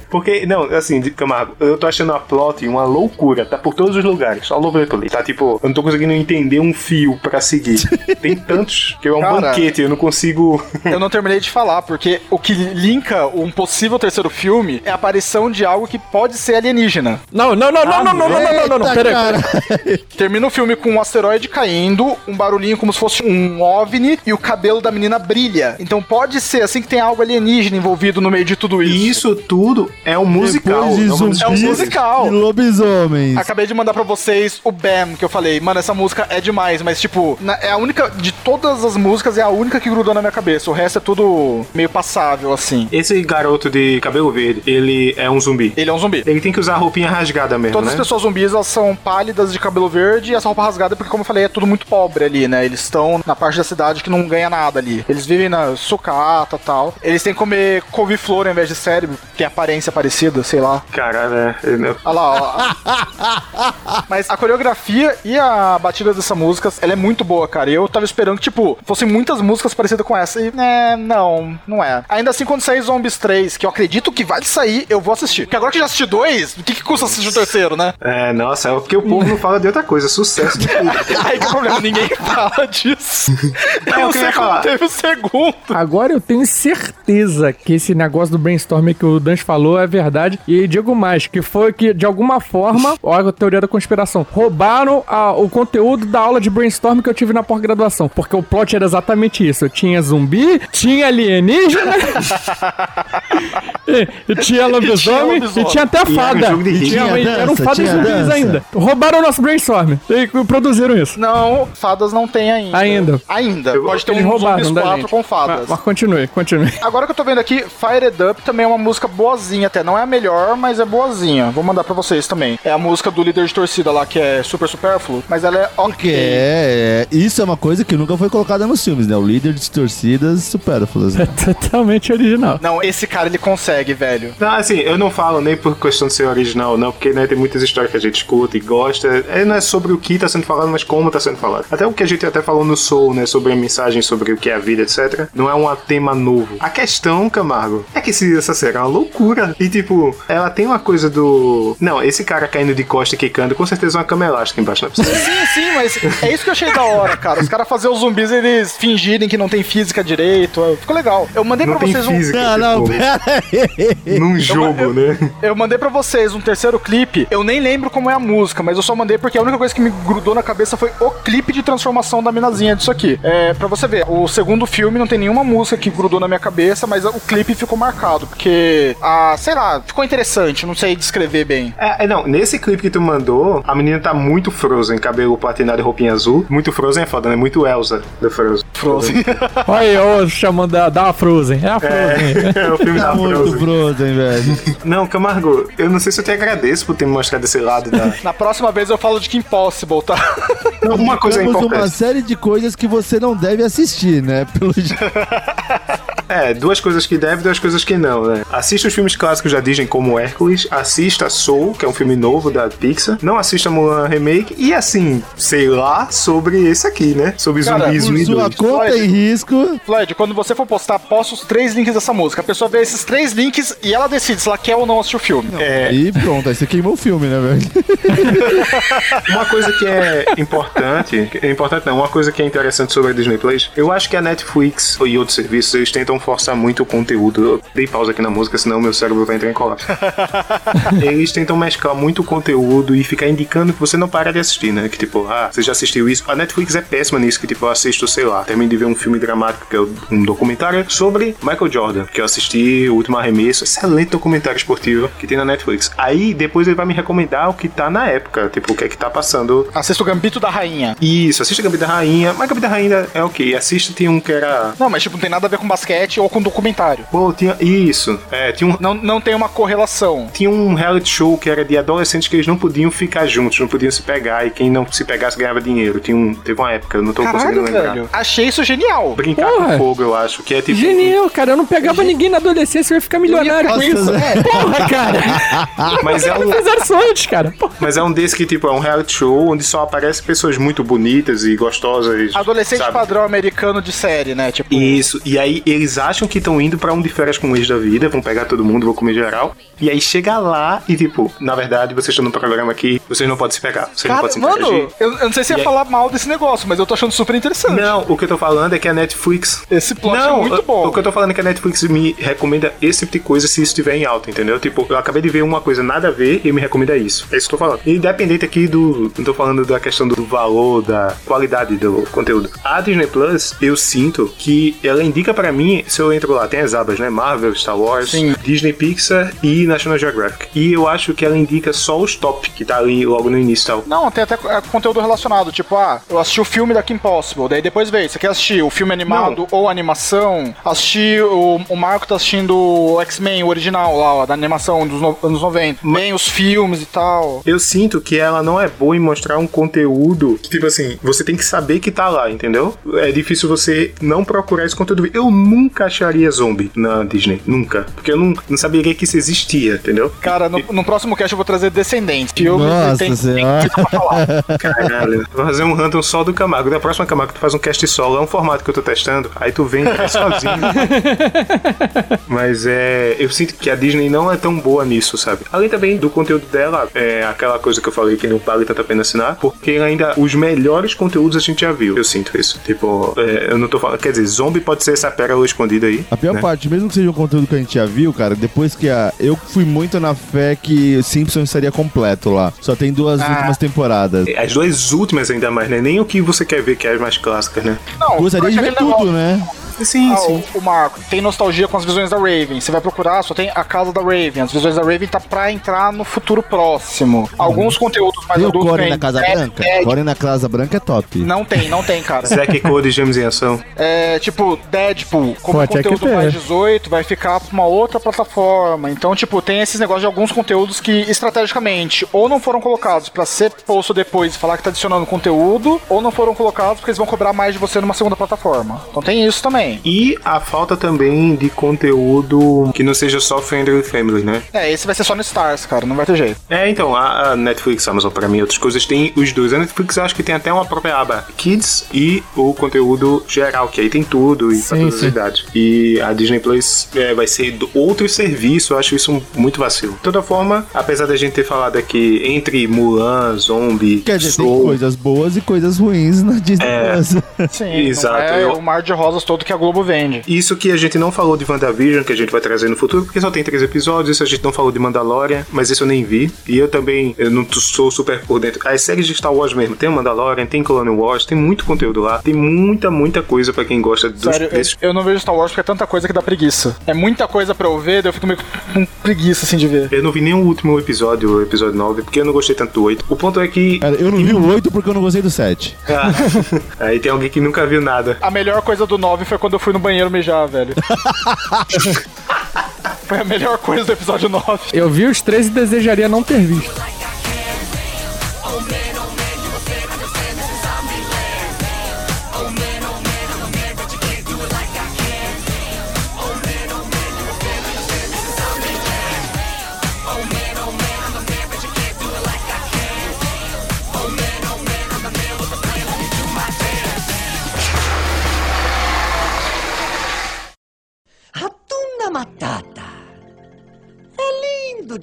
Porque, não, assim, Camargo, eu tô achando a plot uma loucura. Tá por todos os lugares. Só ali. Tá tipo, eu não tô conseguindo entender um fio pra seguir. Tem tantos que é um Cara, banquete, eu não consigo. eu não terminei de falar, porque o que linka um possível terceiro filme é a aparição de algo que pode ser alienígena. Não, não, não, ah, não, não, não, não, não, não, não, peraí. Pera. Termina o filme com um asteroide caindo, um barulhinho como se fosse um OVNI e o cabelo da menina brilha. Então pode ser assim que tem algo alienígena envolvido no meio de tudo isso. Isso tudo é um musical. Depois de é um musical. E lobisomens. Acabei de mandar para vocês o BAM que eu falei mano, essa música é demais, mas tipo, na- é a única, de todas as músicas, é a única que grudou na minha cabeça. O resto é tudo meio passável, assim. Esse garoto de cabelo verde, ele é um zumbi. Ele é um zumbi. Ele tem que usar a roupinha rasgada mesmo, Todas né? as pessoas zumbis, elas são pálidas de cabelo verde e essa roupa rasgada, porque como eu falei, é tudo muito pobre ali, né? Eles estão na parte da cidade que não ganha nada ali. Eles vivem na sucata e tal. Eles têm que comer couve-flor ao invés de cérebro, que tem aparência parecida, sei lá. Caralho, é. eu- Olha lá, ó. Mas a coreografia e a batida dessa música, ela é muito boa, cara. E eu tava esperando que, tipo, fossem muitas músicas parecidas com essa. E, né, não, não é. Ainda assim, quando sair Zombies 3, que eu acredito que vai sair, eu vou assistir. Porque agora que já assisti dois, o que, que custa assistir o terceiro, né? É, nossa, é porque o povo não fala de outra coisa, sucesso de tudo. Aí que é o problema, ninguém fala disso. É, eu não sei como teve o segundo. Agora eu tenho certeza que esse negócio do brainstorming que o Dan falou é verdade. E digo mais, que foi que, de alguma forma, olha a teoria da conspiração, roubaram a- o conteúdo da aula de brainstorming que eu tive na pós-graduação. Porque o plot era exatamente isso. Eu tinha zumbi, tinha alienígena, e, e tinha lobisomem, e tinha até E era um fada. E ritmo. tinha, e eram fadas tinha zumbis dança. ainda. Roubaram o nosso brainstorming. E produziram isso. Não, fadas não tem ainda. Ainda. Ainda. Eu- Pode ter um roubaram Zombies da 4 gente. com fadas. Mas, mas continue, continue. Agora que eu tô vendo aqui, Fire It Up também é uma música boazinha até. Não é a melhor, mas é boazinha. Vou mandar pra vocês também. É a música do líder de torcida lá, que é super supérfluo, mas ela é ok. É, é, isso é uma coisa que nunca foi colocada nos filmes, né? O líder de torcidas supérfluas. É totalmente original. Não, esse cara ele consegue, velho. Não, assim, eu não falo nem por questão de ser original, não, porque né, tem muitas histórias que a gente escuta e gosta. É, não é sobre o que tá sendo falado, mas como tá sendo falado. Até o que a gente até falou no Soul, né? Sobre a mensagem, sobre o que é a vida, etc. Não é um tema novo. A questão, Camargo, é que essa série é uma loucura. E tipo, ela tem uma coisa do. Não, esse cara caindo de costa e quicando, com certeza é uma cama elástica embaixo na piscina. Sim, sim, mas é isso que eu achei da hora, cara. Os caras fazer os zumbis eles fingirem que não tem física direito. é, Ficou legal. Eu mandei Não pra vocês um. física. Não, não, tipo, pera aí. Num jogo, né? Eu mandei pra vocês um terceiro clipe. Eu nem lembro como é a música, mas eu só mandei porque a única coisa que me grudou na cabeça foi o clipe de transformação da minazinha disso aqui. É, pra você ver, o segundo filme não tem nenhuma música que grudou na minha cabeça, mas o clipe ficou marcado, porque, ah, sei lá, ficou interessante, não sei descrever bem. É, é, não, nesse clipe que tu mandou, a menina tá muito Frozen, cabelo platinado e roupinha azul. Muito Frozen é foda, né? Muito Elsa do Frozen. Frozen. Olha aí, ô, chamando da, da Frozen. É a Frozen. É, o filme da Muito Frozen. Frozen, velho. Não, Camargo, eu não sei se eu te agradeço por ter me mostrado esse lado da. Na próxima vez eu falo de Kim Possible, tá? Não, uma coisa é Temos uma importante. série de coisas que você não deve assistir, né? Pelo jeito. É, duas coisas que deve, duas coisas que não, né? Assista os filmes clássicos da Disney como Hércules, assista Soul, que é um filme novo da Pixar, não assista Mulan Remake e assim, sei lá, sobre esse aqui, né? Sobre Cara, zumbis Por sua conta e risco. Floyd, quando você for postar, posta os três links dessa música. A pessoa vê esses três links e ela decide se ela quer ou não assistir o filme. É, E pronto, aí você queimou o filme, né, velho? Uma coisa que é importante, é importante não, uma coisa que é interessante sobre a Disney Plus, eu acho que a Netflix e outros serviços, eles tentam forçar muito o conteúdo. Eu dei pausa aqui na música, senão meu cérebro vai entrar em colapso. eles tentam mesclar muito o conteúdo e ficar indicando que você não para de assistir, né? Que tipo, ah, você já assistiu isso? A Netflix é péssima nisso, que tipo, eu assisto, sei lá, termino de ver um filme dramático, que é um documentário sobre Michael Jordan, que eu assisti, O Último Arremesso, excelente documentário esportivo que tem na Netflix. Aí depois ele vai me recomendar o que tá na época, tipo, o que é que tá passando Assista o Gambito da Rainha. isso, assiste Gambito da Rainha. Mas Gambito da Rainha é ok. Assiste, tinha um que era. Não, mas tipo, não tem nada a ver com basquete ou com documentário. Pô, tinha. Isso. É, tinha um. Não, não tem uma correlação. Tinha um reality show que era de adolescentes que eles não podiam ficar juntos, não podiam se pegar, e quem não se pegasse ganhava dinheiro. Tinha um, teve uma época, eu não tô Caralho, conseguindo lembrar. velho. Achei isso genial. Brincar Porra. com fogo, eu acho, que é tipo. Genial, cara. Eu não pegava ninguém na adolescência, eu ia ficar milionário com isso. é. Porra, cara. Mas é um. Antes, cara. Porra. Mas é um desse que, tipo, é um reality show onde só aparecem pessoas muito bonitas e gostosas. Adolescente sabe? padrão americano de série, né? Tipo. Isso, e aí eles eles acham que estão indo pra um de férias com o ex da vida, vão pegar todo mundo, vão comer geral. E aí chega lá e, tipo, na verdade, vocês estão num programa aqui, vocês não podem se pegar. Vocês não Cara, podem se mano, eu, eu não sei se ia aí- falar mal desse negócio, mas eu tô achando super interessante. Não, o que eu tô falando é que a Netflix. Esse plot não, é muito bom. O que eu tô falando é que a Netflix me recomenda esse tipo de coisa se isso estiver em alta, entendeu? Tipo, eu acabei de ver uma coisa nada a ver e me recomenda isso. É isso que eu tô falando. Independente aqui do. Não tô falando da questão do valor, da qualidade do conteúdo. A Disney Plus, eu sinto que ela indica pra mim, se eu entro lá, tem as abas, né? Marvel, Star Wars, Disney Pixar e National Geographic. E eu acho que ela indica só os top, que tá ali logo no início e tal. Não, tem até é, conteúdo relacionado, tipo, ah, eu assisti o filme da Kim Possible, daí depois veio, você quer assistir o filme animado ou animação? Assisti, o, o Marco tá assistindo o X-Men, o original lá, ó, da animação dos no- anos 90. Vem os filmes e tal. Eu sinto que ela não é boa em mostrar um conteúdo que, tipo assim, você tem que saber que tá lá, entendeu? É difícil você não procurar esse conteúdo. Eu nunca acharia zombie na Disney. Nunca. Porque eu não, não saberia que isso existia, entendeu? Cara, no, no próximo cast eu vou trazer Descendentes. que eu Nossa tenho- senhora. Caralho. Vou fazer um random só do Camargo. Da próxima Camargo, tu faz um cast solo. É um formato que eu tô testando. Aí tu vem e faz sozinho. Mas é. Eu sinto que a Disney não é tão boa nisso, sabe? Além também do conteúdo dela, é aquela coisa que eu falei que não vale tanto a pena assinar, porque ainda os melhores conteúdos a gente já viu. Eu sinto isso. Tipo, é, eu não tô falando. Quer dizer, zombie pode ser essa pérola escondida aí. A pior né? parte, mesmo que seja um conteúdo que a gente já viu, cara, depois que a. Eu fui muito na fé que Simpsons estaria completo lá. Só tem duas Ah. últimas temporadas. As duas últimas ainda mais, né? Nem o que você quer ver, que é as mais clássicas, né? Não, Gostaria de ver tudo, negócio- né? Sim, Ah, sim. O, o Marco tem nostalgia com as visões da Raven. Você vai procurar, só tem a casa da Raven. As visões da Raven tá pra entrar no futuro próximo. Alguns conteúdos mais Tem o adultos. Core na Casa Dead- Branca? Dead- Core na Casa Branca é top. Não tem, não tem, cara. Zack Code Gêmeos em Ação. É tipo, Deadpool, como Pô, conteúdo mais 18, vai ficar pra uma outra plataforma. Então, tipo, tem esses negócios de alguns conteúdos que estrategicamente ou não foram colocados pra ser posto depois e falar que tá adicionando conteúdo, ou não foram colocados porque eles vão cobrar mais de você numa segunda plataforma. Então tem isso também. E a falta também de conteúdo que não seja só Friendly Family, né? É, esse vai ser só no Stars, cara, não vai ter jeito. É, então, a a Netflix, Amazon, pra mim, outras coisas, tem os dois. A Netflix eu acho que tem até uma própria aba Kids e o conteúdo geral, que aí tem tudo e pra Sim, todas as sim. idades. E a Disney Plus é, vai ser outro serviço, eu acho isso muito vacilo. De toda forma, apesar da gente ter falado aqui entre Mulan, Zombie, Quer dizer, tem Soul, coisas boas e coisas ruins na Disney É. Plus. Sim, Exato, é eu- o mar de rosas todo que a Globo vende. Isso que a gente não falou de WandaVision, que a gente vai trazer no futuro, porque só tem três episódios. Isso a gente não falou de Mandalorian, mas isso eu nem vi. E eu também eu não sou super por dentro. As séries de Star Wars mesmo, tem o Mandalorian, tem Clone Wars, tem muito conteúdo lá. Tem muita, muita coisa pra quem gosta dos, Sério, eu, desses. eu não vejo Star Wars porque é tanta coisa que dá preguiça. É muita coisa pra eu ver, daí eu fico meio com preguiça assim de ver. Eu não vi nenhum último episódio, o episódio 9, porque eu não gostei tanto do 8. O ponto é que. Cara, eu não vi o 8 porque eu não gostei do 7. Ah, aí tem alguém que nunca viu nada. A melhor coisa do 9 foi quando eu fui no banheiro mijar, velho. foi a melhor coisa do episódio 9. Eu vi os três e desejaria não ter visto.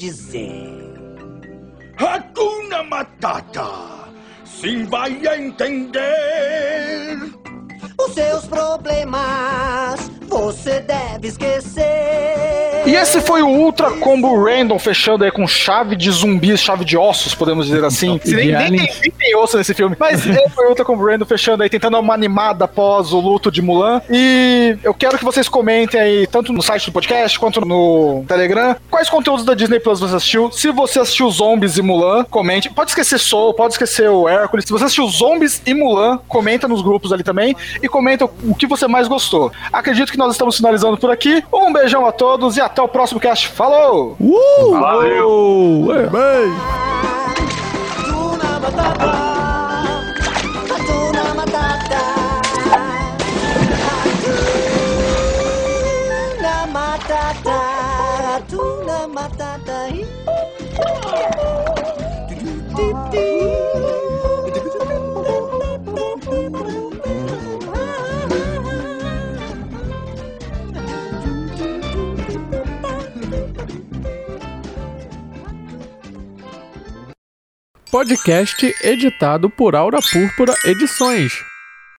Dizer. Hakuna Matata. Sim, vai entender. Os seus problemas você deve esquecer. E esse foi o Ultra Combo Random, fechando aí com chave de zumbis, chave de ossos, podemos dizer assim. Se nem, nem, tem, nem tem osso nesse filme. Mas esse foi o Ultra Combo Random, fechando aí, tentando dar uma animada após o luto de Mulan. E eu quero que vocês comentem aí, tanto no site do podcast quanto no Telegram, quais conteúdos da Disney Plus você assistiu. Se você assistiu Zombies e Mulan, comente. Pode esquecer Soul, pode esquecer o Hércules. Se você assistiu Zombies e Mulan, comenta nos grupos ali também e comenta o que você mais gostou. Acredito que nós estamos finalizando por aqui. Um beijão a todos e até o próximo cast. Falou! Uh! Valeu! Bem! Podcast editado por Aura Púrpura Edições.